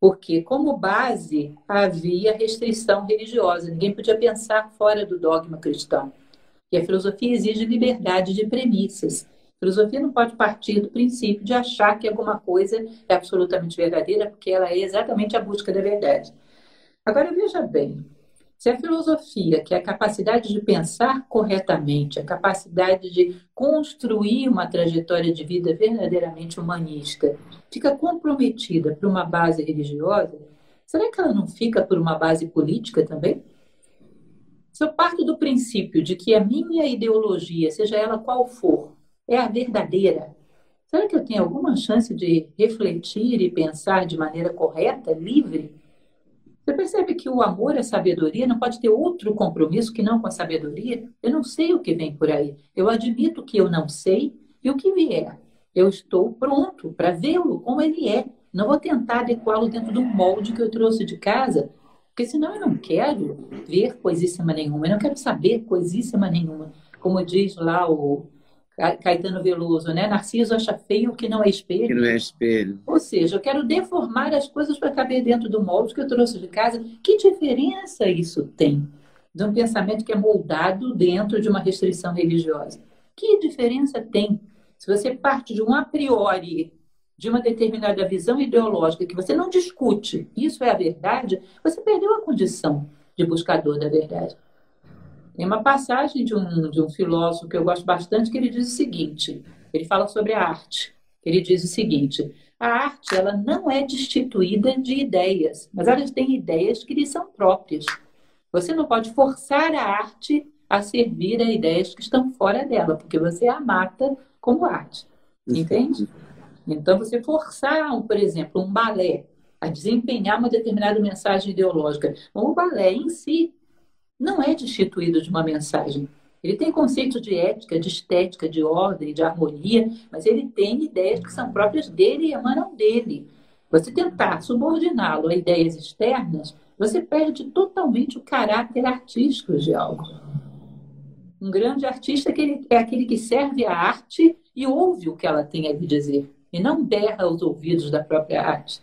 Porque, como base, havia restrição religiosa, ninguém podia pensar fora do dogma cristão. E a filosofia exige liberdade de premissas. Filosofia não pode partir do princípio de achar que alguma coisa é absolutamente verdadeira, porque ela é exatamente a busca da verdade. Agora, veja bem, se a filosofia, que é a capacidade de pensar corretamente, a capacidade de construir uma trajetória de vida verdadeiramente humanista, fica comprometida por uma base religiosa, será que ela não fica por uma base política também? Se eu parto do princípio de que a minha ideologia, seja ela qual for, é a verdadeira, será que eu tenho alguma chance de refletir e pensar de maneira correta, livre? Você percebe que o amor à sabedoria não pode ter outro compromisso que não com a sabedoria? Eu não sei o que vem por aí. Eu admito que eu não sei e o que vier. Eu estou pronto para vê-lo como ele é. Não vou tentar adequá-lo dentro do molde que eu trouxe de casa, porque senão eu não quero ver coisíssima nenhuma, eu não quero saber coisíssima nenhuma. Como diz lá o, Caetano Veloso, né? Narciso acha feio o que não é espelho. Que não é espelho. Ou seja, eu quero deformar as coisas para caber dentro do molde que eu trouxe de casa. Que diferença isso tem de um pensamento que é moldado dentro de uma restrição religiosa? Que diferença tem se você parte de um a priori de uma determinada visão ideológica que você não discute, isso é a verdade, você perdeu a condição de buscador da verdade. Tem uma passagem de um, de um filósofo que eu gosto bastante que ele diz o seguinte: ele fala sobre a arte. Ele diz o seguinte: a arte ela não é destituída de ideias, mas elas têm ideias que lhe são próprias. Você não pode forçar a arte a servir a ideias que estão fora dela, porque você a mata como arte. Entende? Então, você forçar, por exemplo, um balé a desempenhar uma determinada mensagem ideológica, o balé em si não é destituído de uma mensagem. Ele tem conceitos de ética, de estética, de ordem, de harmonia, mas ele tem ideias que são próprias dele e emanam dele. Você tentar subordiná-lo a ideias externas, você perde totalmente o caráter artístico de algo. Um grande artista é aquele que serve a arte e ouve o que ela tem a lhe dizer, e não berra aos ouvidos da própria arte.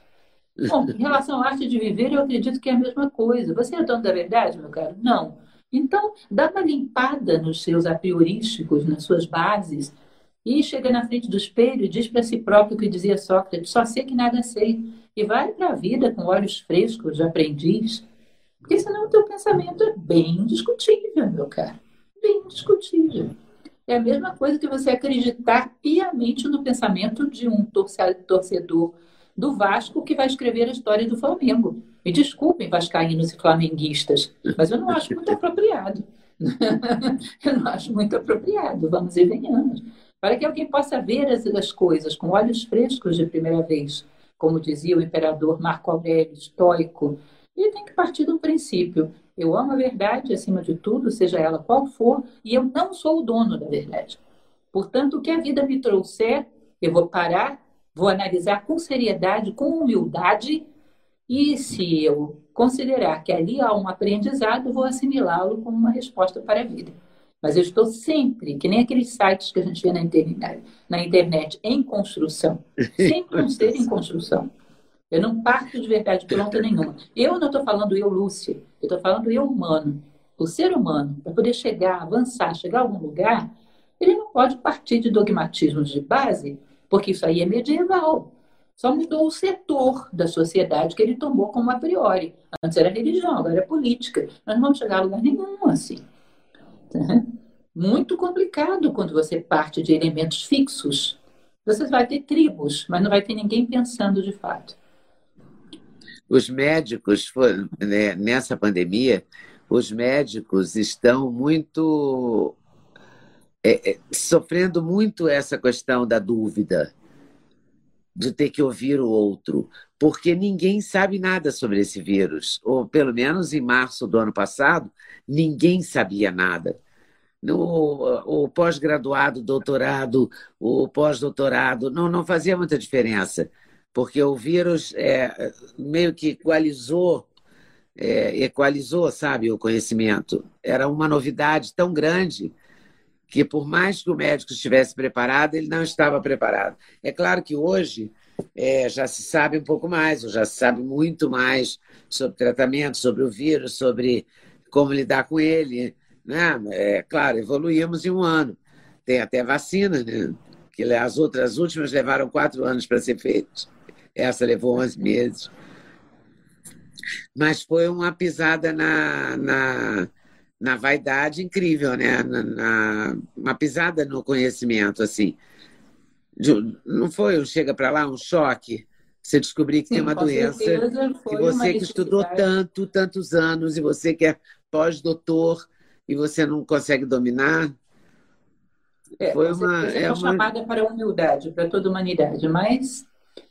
Bom, em relação à arte de viver, eu acredito que é a mesma coisa. Você é dono da verdade, meu caro? Não. Então, dá uma limpada nos seus apriorísticos, nas suas bases, e chega na frente do espelho e diz para si próprio o que dizia Sócrates: só sei que nada sei. E vai para a vida com olhos frescos de aprendiz. Porque senão o teu pensamento é bem discutível, meu caro. Bem discutível. É a mesma coisa que você acreditar piamente no pensamento de um torcedor do Vasco que vai escrever a história do Flamengo. Me desculpem, vascaínos e flamenguistas, mas eu não acho muito apropriado. eu não acho muito apropriado, vamos e venhamos. Para que alguém possa ver as, as coisas com olhos frescos de primeira vez, como dizia o imperador Marco Aurélio, estoico, ele tem que partir um princípio. Eu amo a verdade acima de tudo, seja ela qual for, e eu não sou o dono da verdade. Portanto, o que a vida me trouxer, eu vou parar Vou analisar com seriedade, com humildade, e se eu considerar que ali há um aprendizado, vou assimilá-lo como uma resposta para a vida. Mas eu estou sempre, que nem aqueles sites que a gente vê na internet, na internet em construção. Sempre um ser em construção. Eu não parto de verdade pronta nenhuma. Eu não estou falando eu, Lúcia. Eu estou falando eu, humano. O ser humano, para poder chegar, avançar, chegar a algum lugar, ele não pode partir de dogmatismos de base porque isso aí é medieval. Só mudou o setor da sociedade que ele tomou como a priori. Antes era religião, agora é política. Nós não vamos chegar a lugar nenhum assim. Tá? Muito complicado quando você parte de elementos fixos. Você vai ter tribos, mas não vai ter ninguém pensando de fato. Os médicos né, nessa pandemia os médicos estão muito é, é, sofrendo muito essa questão da dúvida, de ter que ouvir o outro, porque ninguém sabe nada sobre esse vírus, ou pelo menos em março do ano passado, ninguém sabia nada. No, o pós-graduado, doutorado, o pós-doutorado, não, não fazia muita diferença, porque o vírus é, meio que equalizou, é, equalizou, sabe, o conhecimento. Era uma novidade tão grande que por mais que o médico estivesse preparado, ele não estava preparado. É claro que hoje é, já se sabe um pouco mais, já se sabe muito mais sobre tratamento, sobre o vírus, sobre como lidar com ele. Né? É claro, evoluímos em um ano. Tem até vacina, né? que as outras as últimas levaram quatro anos para ser feitas. Essa levou 11 meses. Mas foi uma pisada na, na, na vaidade incrível, né? Na, na, uma pisada no conhecimento, assim. Não foi um chega para lá, um choque? Você descobrir que Sim, tem uma doença que você que estudou tanto, tantos anos, e você que é pós-doutor e você não consegue dominar. É, foi uma, é, uma chamada para a humildade, para toda a humanidade. Mas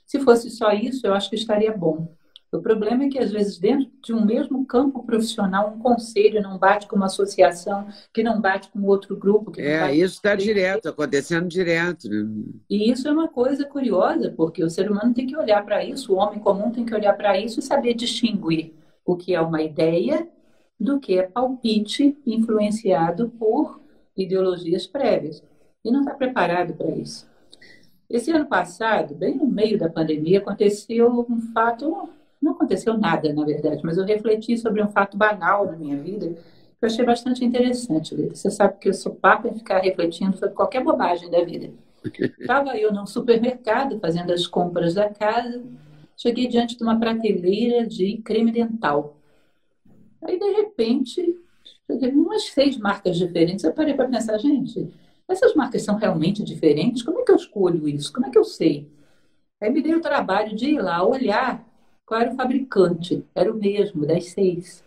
se fosse só isso, eu acho que estaria bom. O problema é que, às vezes, dentro de um mesmo campo profissional, um conselho não bate com uma associação, que não bate com outro grupo. é, isso está direto, acontecendo direto. Né? E isso é uma coisa curiosa, porque o ser humano tem que olhar para isso, o homem comum tem que olhar para isso e saber distinguir o que é uma ideia do que é palpite influenciado por ideologias prévias. E não está preparado para isso. Esse ano passado, bem no meio da pandemia, aconteceu um fato não aconteceu nada, na verdade, mas eu refleti sobre um fato banal da minha vida que eu achei bastante interessante. Você sabe que eu sou papa em ficar refletindo sobre qualquer bobagem da vida. Estava eu num supermercado fazendo as compras da casa, cheguei diante de uma prateleira de creme dental. Aí, de repente, umas seis marcas diferentes. Eu parei para pensar, gente, essas marcas são realmente diferentes? Como é que eu escolho isso? Como é que eu sei? Aí me dei o trabalho de ir lá olhar qual era o fabricante? Era o mesmo, das seis.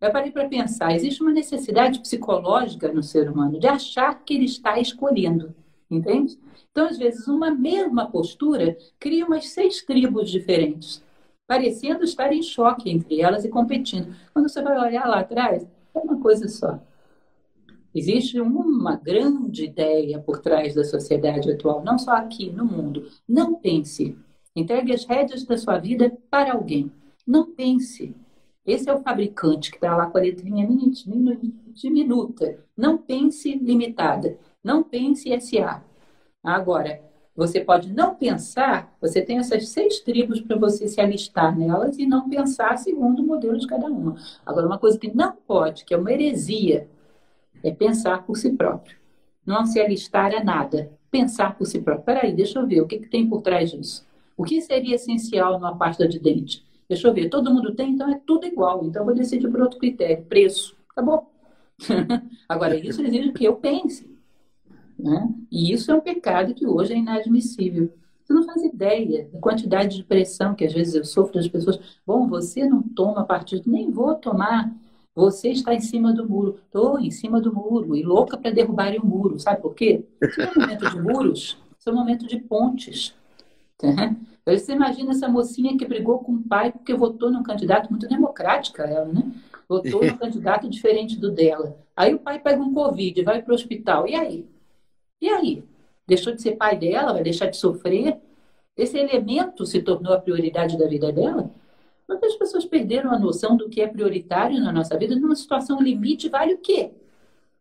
Eu parei para pensar, existe uma necessidade psicológica no ser humano de achar que ele está escolhendo, entende? Então, às vezes, uma mesma postura cria umas seis tribos diferentes, parecendo estar em choque entre elas e competindo. Quando você vai olhar lá atrás, é uma coisa só. Existe uma grande ideia por trás da sociedade atual, não só aqui no mundo. Não pense Entregue as rédeas da sua vida para alguém. Não pense. Esse é o fabricante que está lá com a letrinha diminuta. Não pense limitada. Não pense SA. Agora, você pode não pensar, você tem essas seis tribos para você se alistar nelas e não pensar segundo o modelo de cada uma. Agora, uma coisa que não pode, que é uma heresia, é pensar por si próprio. Não se alistar a nada. Pensar por si próprio. Peraí, deixa eu ver o que, que tem por trás disso. O que seria essencial numa pasta de dente? Deixa eu ver, todo mundo tem, então é tudo igual. Então vou decidir por outro critério, preço. Acabou. Agora, isso exige que eu pense. Né? E isso é um pecado que hoje é inadmissível. Você não faz ideia da quantidade de pressão que às vezes eu sofro das pessoas. Bom, você não toma partido, nem vou tomar. Você está em cima do muro. Estou em cima do muro e louca para derrubar o muro. Sabe por quê? Isso é um momento de muros, isso é momento de pontes. Você imagina essa mocinha que brigou com o pai porque votou num candidato muito democrática, ela, né? Votou num candidato diferente do dela. Aí o pai pega um Covid, vai para o hospital. E aí? E aí? Deixou de ser pai dela? Vai deixar de sofrer? Esse elemento se tornou a prioridade da vida dela? Porque as pessoas perderam a noção do que é prioritário na nossa vida. Numa situação limite, vale o quê?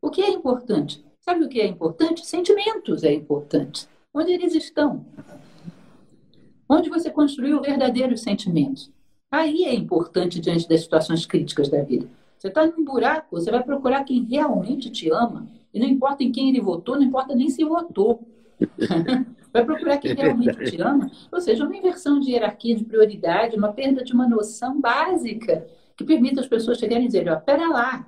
O que é importante? Sabe o que é importante? Sentimentos é importante. Onde eles estão? Onde você construiu verdadeiros sentimentos. Aí é importante diante das situações críticas da vida. Você está num buraco, você vai procurar quem realmente te ama. E não importa em quem ele votou, não importa nem se votou. vai procurar quem realmente te ama. Ou seja, uma inversão de hierarquia, de prioridade, uma perda de uma noção básica que permita as pessoas chegarem e dizer: ó, pera lá,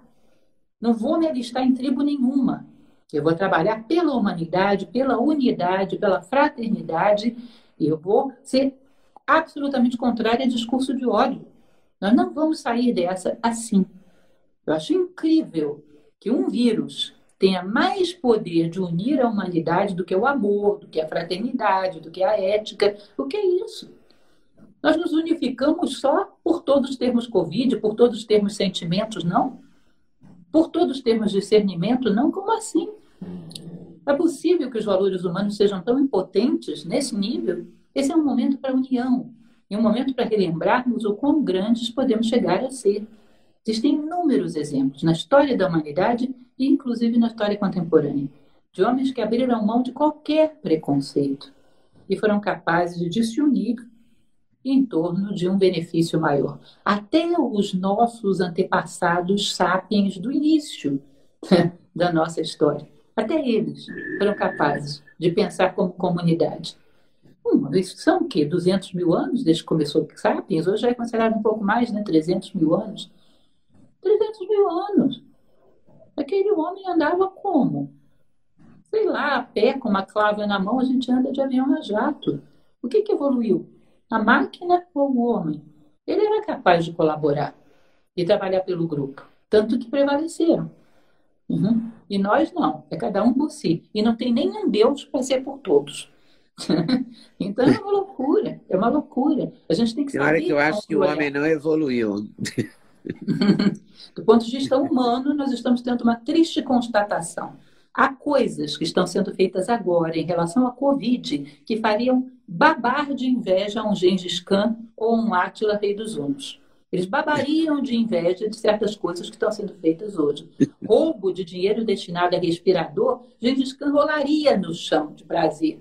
não vou me alistar em tribo nenhuma. Eu vou trabalhar pela humanidade, pela unidade, pela fraternidade eu vou ser absolutamente contrária a discurso de ódio. Nós não vamos sair dessa assim. Eu acho incrível que um vírus tenha mais poder de unir a humanidade do que o amor, do que a fraternidade, do que a ética. O que é isso? Nós nos unificamos só por todos termos Covid, por todos termos sentimentos, não? Por todos termos discernimento, não? Como assim? É possível que os valores humanos sejam tão impotentes nesse nível? Esse é um momento para união e um momento para relembrarmos o quão grandes podemos chegar a ser. Existem inúmeros exemplos na história da humanidade e inclusive na história contemporânea, de homens que abriram mão de qualquer preconceito e foram capazes de se unir em torno de um benefício maior. Até os nossos antepassados sapiens do início da nossa história, até eles foram capazes de pensar como comunidade. Hum, isso são o quê? 200 mil anos desde que começou o Sapiens? Hoje já é considerado um pouco mais, né? 300 mil anos. 300 mil anos. Aquele homem andava como? Sei lá, a pé, com uma clava na mão, a gente anda de avião a jato. O que, que evoluiu? A máquina ou o homem? Ele era capaz de colaborar e trabalhar pelo grupo. Tanto que prevaleceram. Uhum. E nós não. É cada um por si. E não tem nenhum Deus para ser por todos. então é uma loucura. É uma loucura. A gente tem que saber. Tem hora que eu acho que o homem não evoluiu. Do ponto de vista humano, nós estamos tendo uma triste constatação. Há coisas que estão sendo feitas agora em relação à Covid que fariam babar de inveja um Gengis Khan ou um Átila Rei dos Hunos. Eles babariam de inveja de certas coisas que estão sendo feitas hoje. Roubo de dinheiro destinado a respirador, Gengis Khan rolaria no chão de. Porque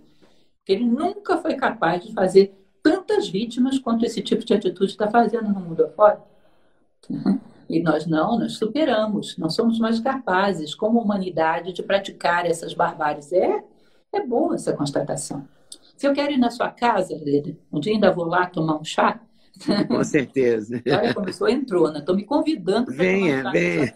ele nunca foi capaz de fazer tantas vítimas quanto esse tipo de atitude está fazendo no mundo afora. E nós não, nós superamos, não somos mais capazes, como humanidade, de praticar essas barbáries. É, é boa essa constatação. Se eu quero ir na sua casa, Leda, um dia ainda vou lá tomar um chá. Com certeza. Olha, começou, entrou, né? Estou me convidando para venha, venha.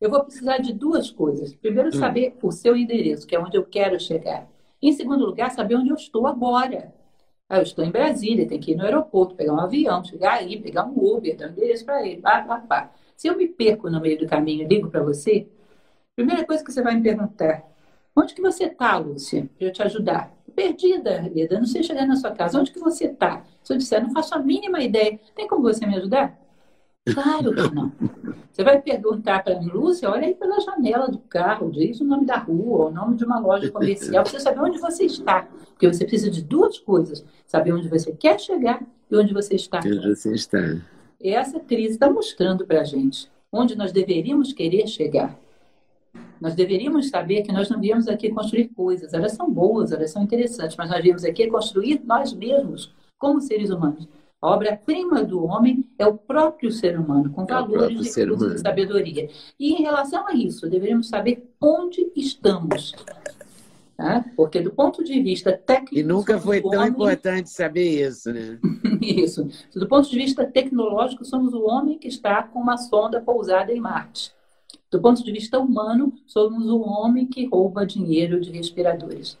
Eu vou precisar de duas coisas. Primeiro, hum. saber hum. o seu endereço, que é onde eu quero chegar. Em segundo lugar, saber onde eu estou agora. Ah, eu estou em Brasília, tenho que ir no aeroporto, pegar um avião, chegar aí, pegar um Uber, dar um endereço para ele, pá, pá, pá. Se eu me perco no meio do caminho e ligo para você, primeira coisa que você vai me perguntar, onde que você está, Lúcia, para eu te ajudar? Perdida, Leda, não sei chegar na sua casa, onde que você está? Se eu disser, não faço a mínima ideia, tem como você me ajudar? Claro que não. Você vai perguntar para a Lúcia, olha aí pela janela do carro, diz o nome da rua, o nome de uma loja comercial, para você saber onde você está. Porque você precisa de duas coisas: saber onde você quer chegar e onde você está. Onde você está. Essa crise está mostrando para a gente onde nós deveríamos querer chegar. Nós deveríamos saber que nós não viemos aqui construir coisas. Elas são boas, elas são interessantes, mas nós viemos aqui construir nós mesmos, como seres humanos. A obra-prima do homem é o próprio ser humano, com é valores e sabedoria. E em relação a isso, deveríamos saber onde estamos. Tá? Porque do ponto de vista técnico. E nunca foi tão homem... importante saber isso, né? isso. Do ponto de vista tecnológico, somos o homem que está com uma sonda pousada em Marte. Do ponto de vista humano, somos o homem que rouba dinheiro de respiradores.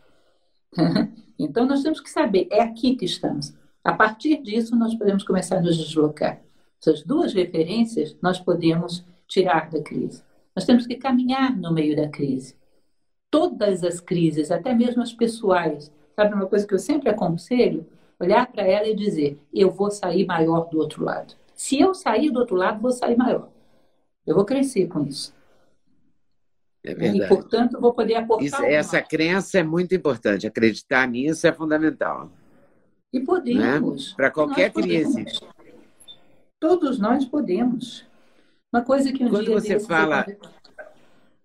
então, nós temos que saber, é aqui que estamos. A partir disso, nós podemos começar a nos deslocar. Essas duas referências nós podemos tirar da crise. Nós temos que caminhar no meio da crise. Todas as crises, até mesmo as pessoais, sabe uma coisa que eu sempre aconselho? Olhar para ela e dizer: eu vou sair maior do outro lado. Se eu sair do outro lado, vou sair maior. Eu vou crescer com isso. É verdade. E, portanto, vou poder aportar. Isso, essa crença é muito importante. Acreditar nisso é fundamental. E podemos. Né? Para qualquer crise. Todos nós podemos. Uma coisa que um quando dia você fala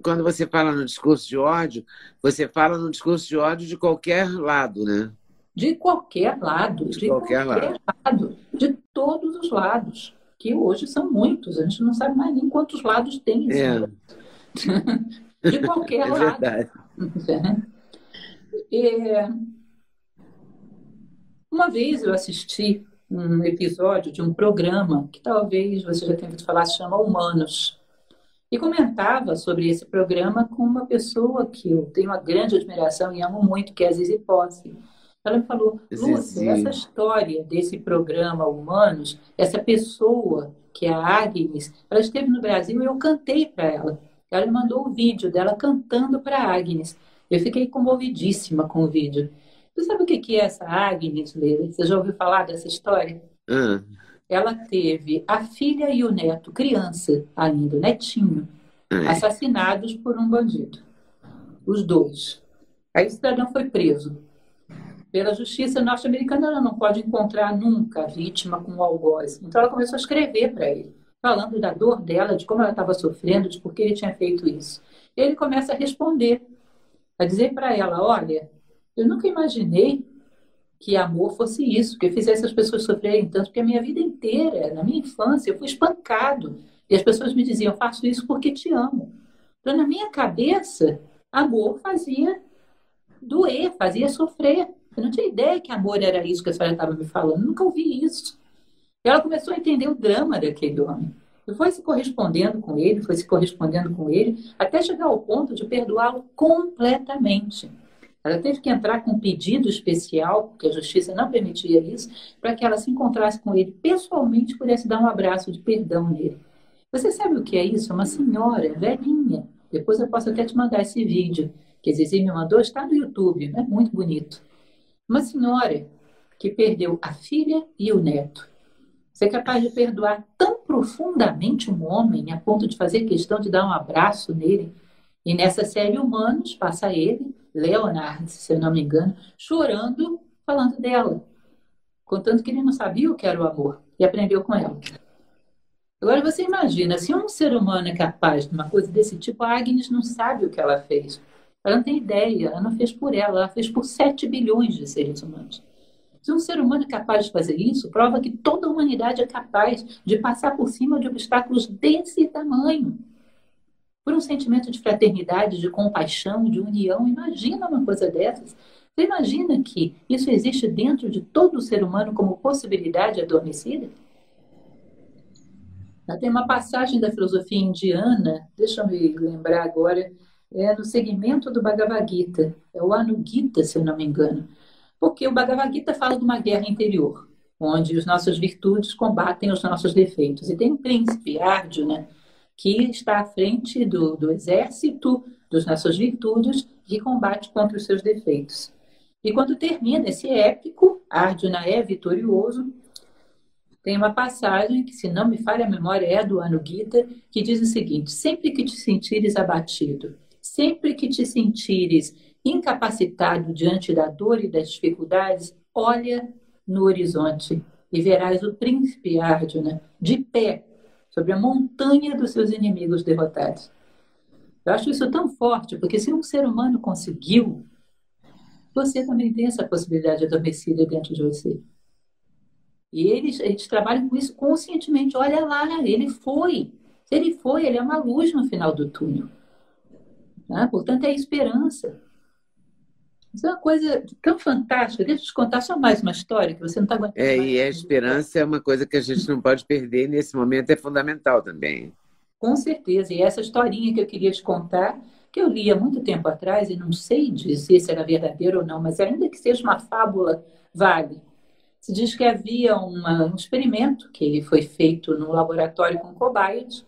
quando você fala no discurso de ódio, você fala no discurso de ódio de qualquer lado, né? De qualquer lado, de, de qualquer, qualquer lado. lado, de todos os lados, que hoje são muitos, a gente não sabe mais nem quantos lados tem. É. de qualquer é lado. Verdade. É, uma vez eu assisti um episódio de um programa que talvez você já tenha ouvido falar, se chama Humanos. E comentava sobre esse programa com uma pessoa que eu tenho uma grande admiração e amo muito, que é a Zizi Posse. Ela me falou, Lúcia, essa história desse programa Humanos, essa pessoa que é a Agnes, ela esteve no Brasil e eu cantei para ela. Ela me mandou o vídeo dela cantando para a Agnes. Eu fiquei comovidíssima com o vídeo. Você sabe o que é essa Agnes, Leila? Você já ouviu falar dessa história? Uhum. Ela teve a filha e o neto, criança ainda, netinho, assassinados por um bandido. Os dois. Aí o cidadão foi preso. Pela justiça norte-americana, ela não pode encontrar nunca a vítima com o algoz. Então, ela começou a escrever para ele, falando da dor dela, de como ela estava sofrendo, de por que ele tinha feito isso. Ele começa a responder, a dizer para ela: Olha, eu nunca imaginei que amor fosse isso, que fizesse as pessoas sofrerem tanto, porque a minha vida inteira, na minha infância, eu fui espancado. E as pessoas me diziam: Faço isso porque te amo. Então, na minha cabeça, amor fazia doer, fazia sofrer. Eu não tinha ideia que amor era isso que a senhora estava me falando, nunca ouvi isso. E ela começou a entender o drama daquele homem. E foi se correspondendo com ele, foi se correspondendo com ele, até chegar ao ponto de perdoá-lo completamente. Ela teve que entrar com um pedido especial, porque a justiça não permitia isso, para que ela se encontrasse com ele pessoalmente e pudesse dar um abraço de perdão nele. Você sabe o que é isso? É uma senhora velhinha. Depois eu posso até te mandar esse vídeo que a Zizi me mandou, está no YouTube, é muito bonito. Uma senhora que perdeu a filha e o neto. Você é capaz de perdoar tão profundamente um homem a ponto de fazer questão de dar um abraço nele? E nessa série Humanos, passa ele, Leonard, se eu não me engano, chorando, falando dela, contando que ele não sabia o que era o amor e aprendeu com ela. Agora você imagina, se um ser humano é capaz de uma coisa desse tipo, a Agnes não sabe o que ela fez. Ela não tem ideia, ela não fez por ela, ela fez por 7 bilhões de seres humanos. Se um ser humano é capaz de fazer isso, prova que toda a humanidade é capaz de passar por cima de obstáculos desse tamanho. Por um sentimento de fraternidade, de compaixão, de união. Imagina uma coisa dessas. Você imagina que isso existe dentro de todo ser humano como possibilidade adormecida? Tem uma passagem da filosofia indiana, deixa eu me lembrar agora, é no segmento do Bhagavad Gita, é o Anugita, se eu não me engano. Porque o Bhagavad Gita fala de uma guerra interior, onde as nossas virtudes combatem os nossos defeitos. E tem um príncipe, Arjuna, que está à frente do, do exército das nossas virtudes que combate contra os seus defeitos. E quando termina esse épico, Arjuna é vitorioso. Tem uma passagem que, se não me falha a memória, é do Anugita, que diz o seguinte: sempre que te sentires abatido Sempre que te sentires incapacitado diante da dor e das dificuldades, olha no horizonte e verás o príncipe Arjuna de pé sobre a montanha dos seus inimigos derrotados. Eu acho isso tão forte, porque se um ser humano conseguiu, você também tem essa possibilidade adormecida dentro de você. E eles, eles trabalham com isso conscientemente. Olha lá, ele foi. Ele foi, ele é uma luz no final do túnel. Né? Portanto, é esperança. Isso é uma coisa tão fantástica. Deixa eu te contar só mais uma história que você não está aguentando. É, e a esperança é uma coisa que a gente não pode perder nesse momento, é fundamental também. Com certeza. E essa historinha que eu queria te contar, que eu li há muito tempo atrás, e não sei dizer se era verdadeira ou não, mas ainda que seja uma fábula, vale. Se diz que havia uma, um experimento que foi feito no laboratório com cobaias,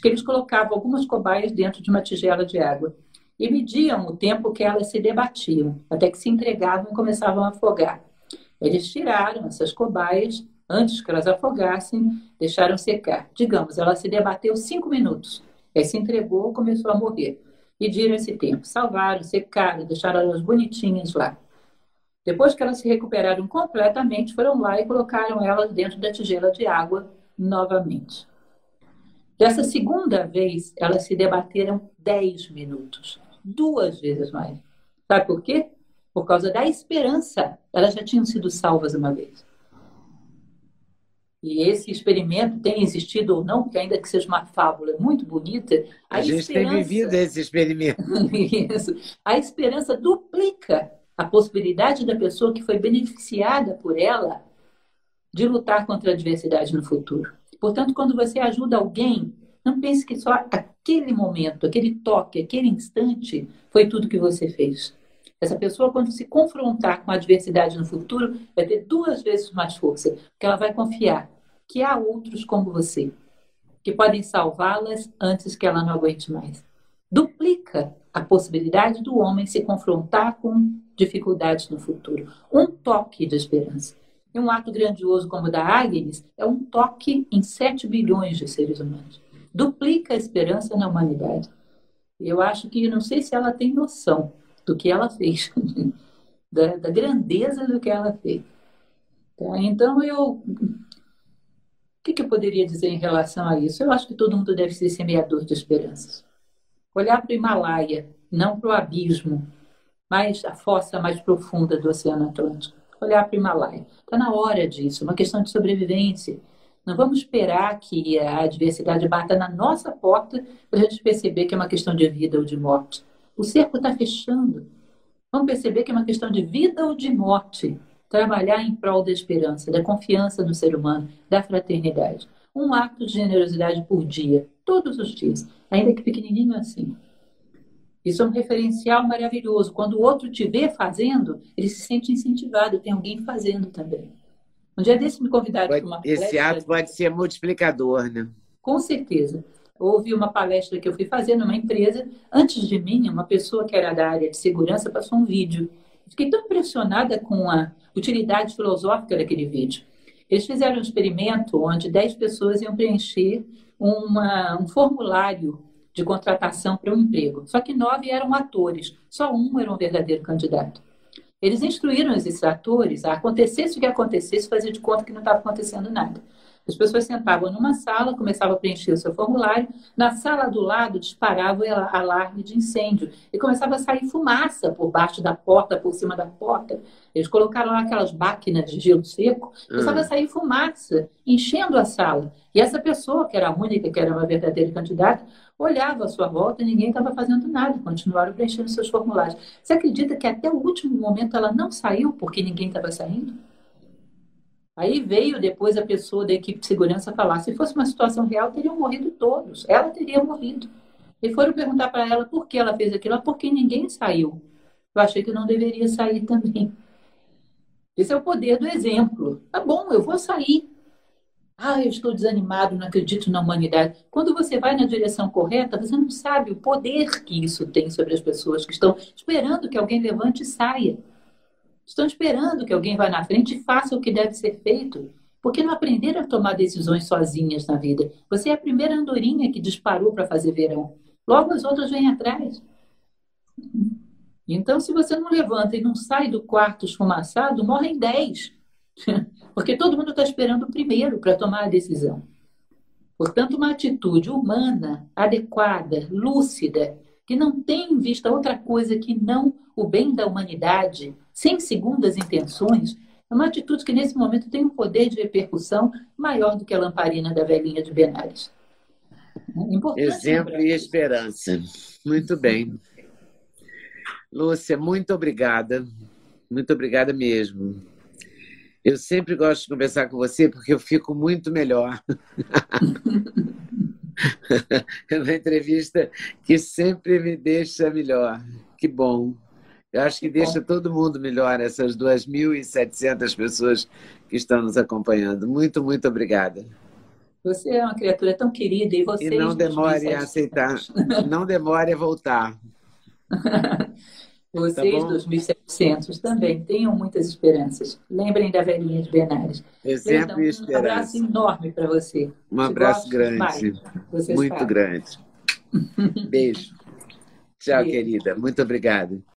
que eles colocavam algumas cobaias dentro de uma tigela de água e mediam o tempo que elas se debatiam, até que se entregavam e começavam a afogar. Eles tiraram essas cobaias antes que elas afogassem, deixaram secar. Digamos, ela se debateu cinco minutos, aí se entregou, começou a morrer. Mediram esse tempo, salvaram, secaram, deixaram elas bonitinhas lá. Depois que elas se recuperaram completamente, foram lá e colocaram elas dentro da tigela de água novamente. Dessa segunda vez, elas se debateram 10 minutos, duas vezes mais. Sabe por quê? Por causa da esperança. Elas já tinham sido salvas uma vez. E esse experimento tem existido ou não, porque ainda que seja uma fábula muito bonita, a, a gente esperança... tem vivido esse experimento. Isso. A esperança duplica a possibilidade da pessoa que foi beneficiada por ela de lutar contra a adversidade no futuro. Portanto, quando você ajuda alguém, não pense que só aquele momento, aquele toque, aquele instante foi tudo que você fez. Essa pessoa, quando se confrontar com a adversidade no futuro, vai ter duas vezes mais força, porque ela vai confiar que há outros como você, que podem salvá-las antes que ela não aguente mais. Duplica a possibilidade do homem se confrontar com dificuldades no futuro. Um toque de esperança. E um ato grandioso como o da Agnes é um toque em 7 bilhões de seres humanos. Duplica a esperança na humanidade. Eu acho que, não sei se ela tem noção do que ela fez, da, da, grandeza do que ela fez. Tá? Então, eu. O que, que eu poderia dizer em relação a isso? Eu acho que todo mundo deve ser semeador de esperanças. Olhar para o Himalaia, não para o abismo, mas a fossa mais profunda do Oceano Atlântico. Olhar para o Himalaia. Está na hora disso, uma questão de sobrevivência. Não vamos esperar que a adversidade bata na nossa porta para a gente perceber que é uma questão de vida ou de morte. O cerco está fechando. Vamos perceber que é uma questão de vida ou de morte. Trabalhar em prol da esperança, da confiança no ser humano, da fraternidade. Um ato de generosidade por dia, todos os dias, ainda que pequenininho assim. Isso é um referencial maravilhoso. Quando o outro te vê fazendo, ele se sente incentivado, tem alguém fazendo também. Um dia desse me convidaram para uma palestra. Esse ato pode ser multiplicador, né? Com certeza houve uma palestra que eu fui fazer numa empresa. Antes de mim, uma pessoa que era da área de segurança passou um vídeo. Fiquei tão impressionada com a utilidade filosófica daquele vídeo. Eles fizeram um experimento onde 10 pessoas iam preencher uma, um formulário de contratação para um emprego. Só que nove eram atores, só um era um verdadeiro candidato. Eles instruíram esses atores a acontecesse o que acontecesse, fazer de conta que não estava acontecendo nada. As pessoas sentavam numa sala, começavam a preencher o seu formulário. Na sala do lado disparava o alarme de incêndio e começava a sair fumaça por baixo da porta, por cima da porta. Eles colocaram lá aquelas máquinas de gelo seco, começava a sair fumaça, enchendo a sala. E essa pessoa, que era a única, que era uma verdadeira candidata, olhava à sua volta e ninguém estava fazendo nada, continuaram preenchendo seus formulários. Você acredita que até o último momento ela não saiu porque ninguém estava saindo? Aí veio depois a pessoa da equipe de segurança falar: se fosse uma situação real, teriam morrido todos. Ela teria morrido. E foram perguntar para ela por que ela fez aquilo. Porque ninguém saiu. Eu achei que não deveria sair também. Esse é o poder do exemplo. Tá bom, eu vou sair. Ah, eu estou desanimado, não acredito na humanidade. Quando você vai na direção correta, você não sabe o poder que isso tem sobre as pessoas que estão esperando que alguém levante e saia. Estão esperando que alguém vá na frente e faça o que deve ser feito, porque não aprenderam a tomar decisões sozinhas na vida. Você é a primeira andorinha que disparou para fazer verão. Logo as outras vêm atrás. Então, se você não levanta e não sai do quarto esfumaçado, morrem dez. Porque todo mundo está esperando o primeiro para tomar a decisão. Portanto, uma atitude humana, adequada, lúcida, que não tem em vista outra coisa que não o bem da humanidade, sem segundas intenções, é uma atitude que nesse momento tem um poder de repercussão maior do que a lamparina da velhinha de Benares. É Exemplo e esperança. Muito bem. Lúcia, muito obrigada. Muito obrigada mesmo. Eu sempre gosto de conversar com você porque eu fico muito melhor. é uma entrevista que sempre me deixa melhor. Que bom. Eu acho que deixa todo mundo melhor, essas 2.700 pessoas que estão nos acompanhando. Muito, muito obrigada. Você é uma criatura tão querida e você. E não demore a aceitar, não demore a voltar. Vocês, tá 2.700, também tenham muitas esperanças. Lembrem da velhinha de Benares. Exemplo e esperança. Um abraço enorme para você. Um abraço grande. Muito grande. Beijo. Tchau, Beijo. querida. Muito obrigada.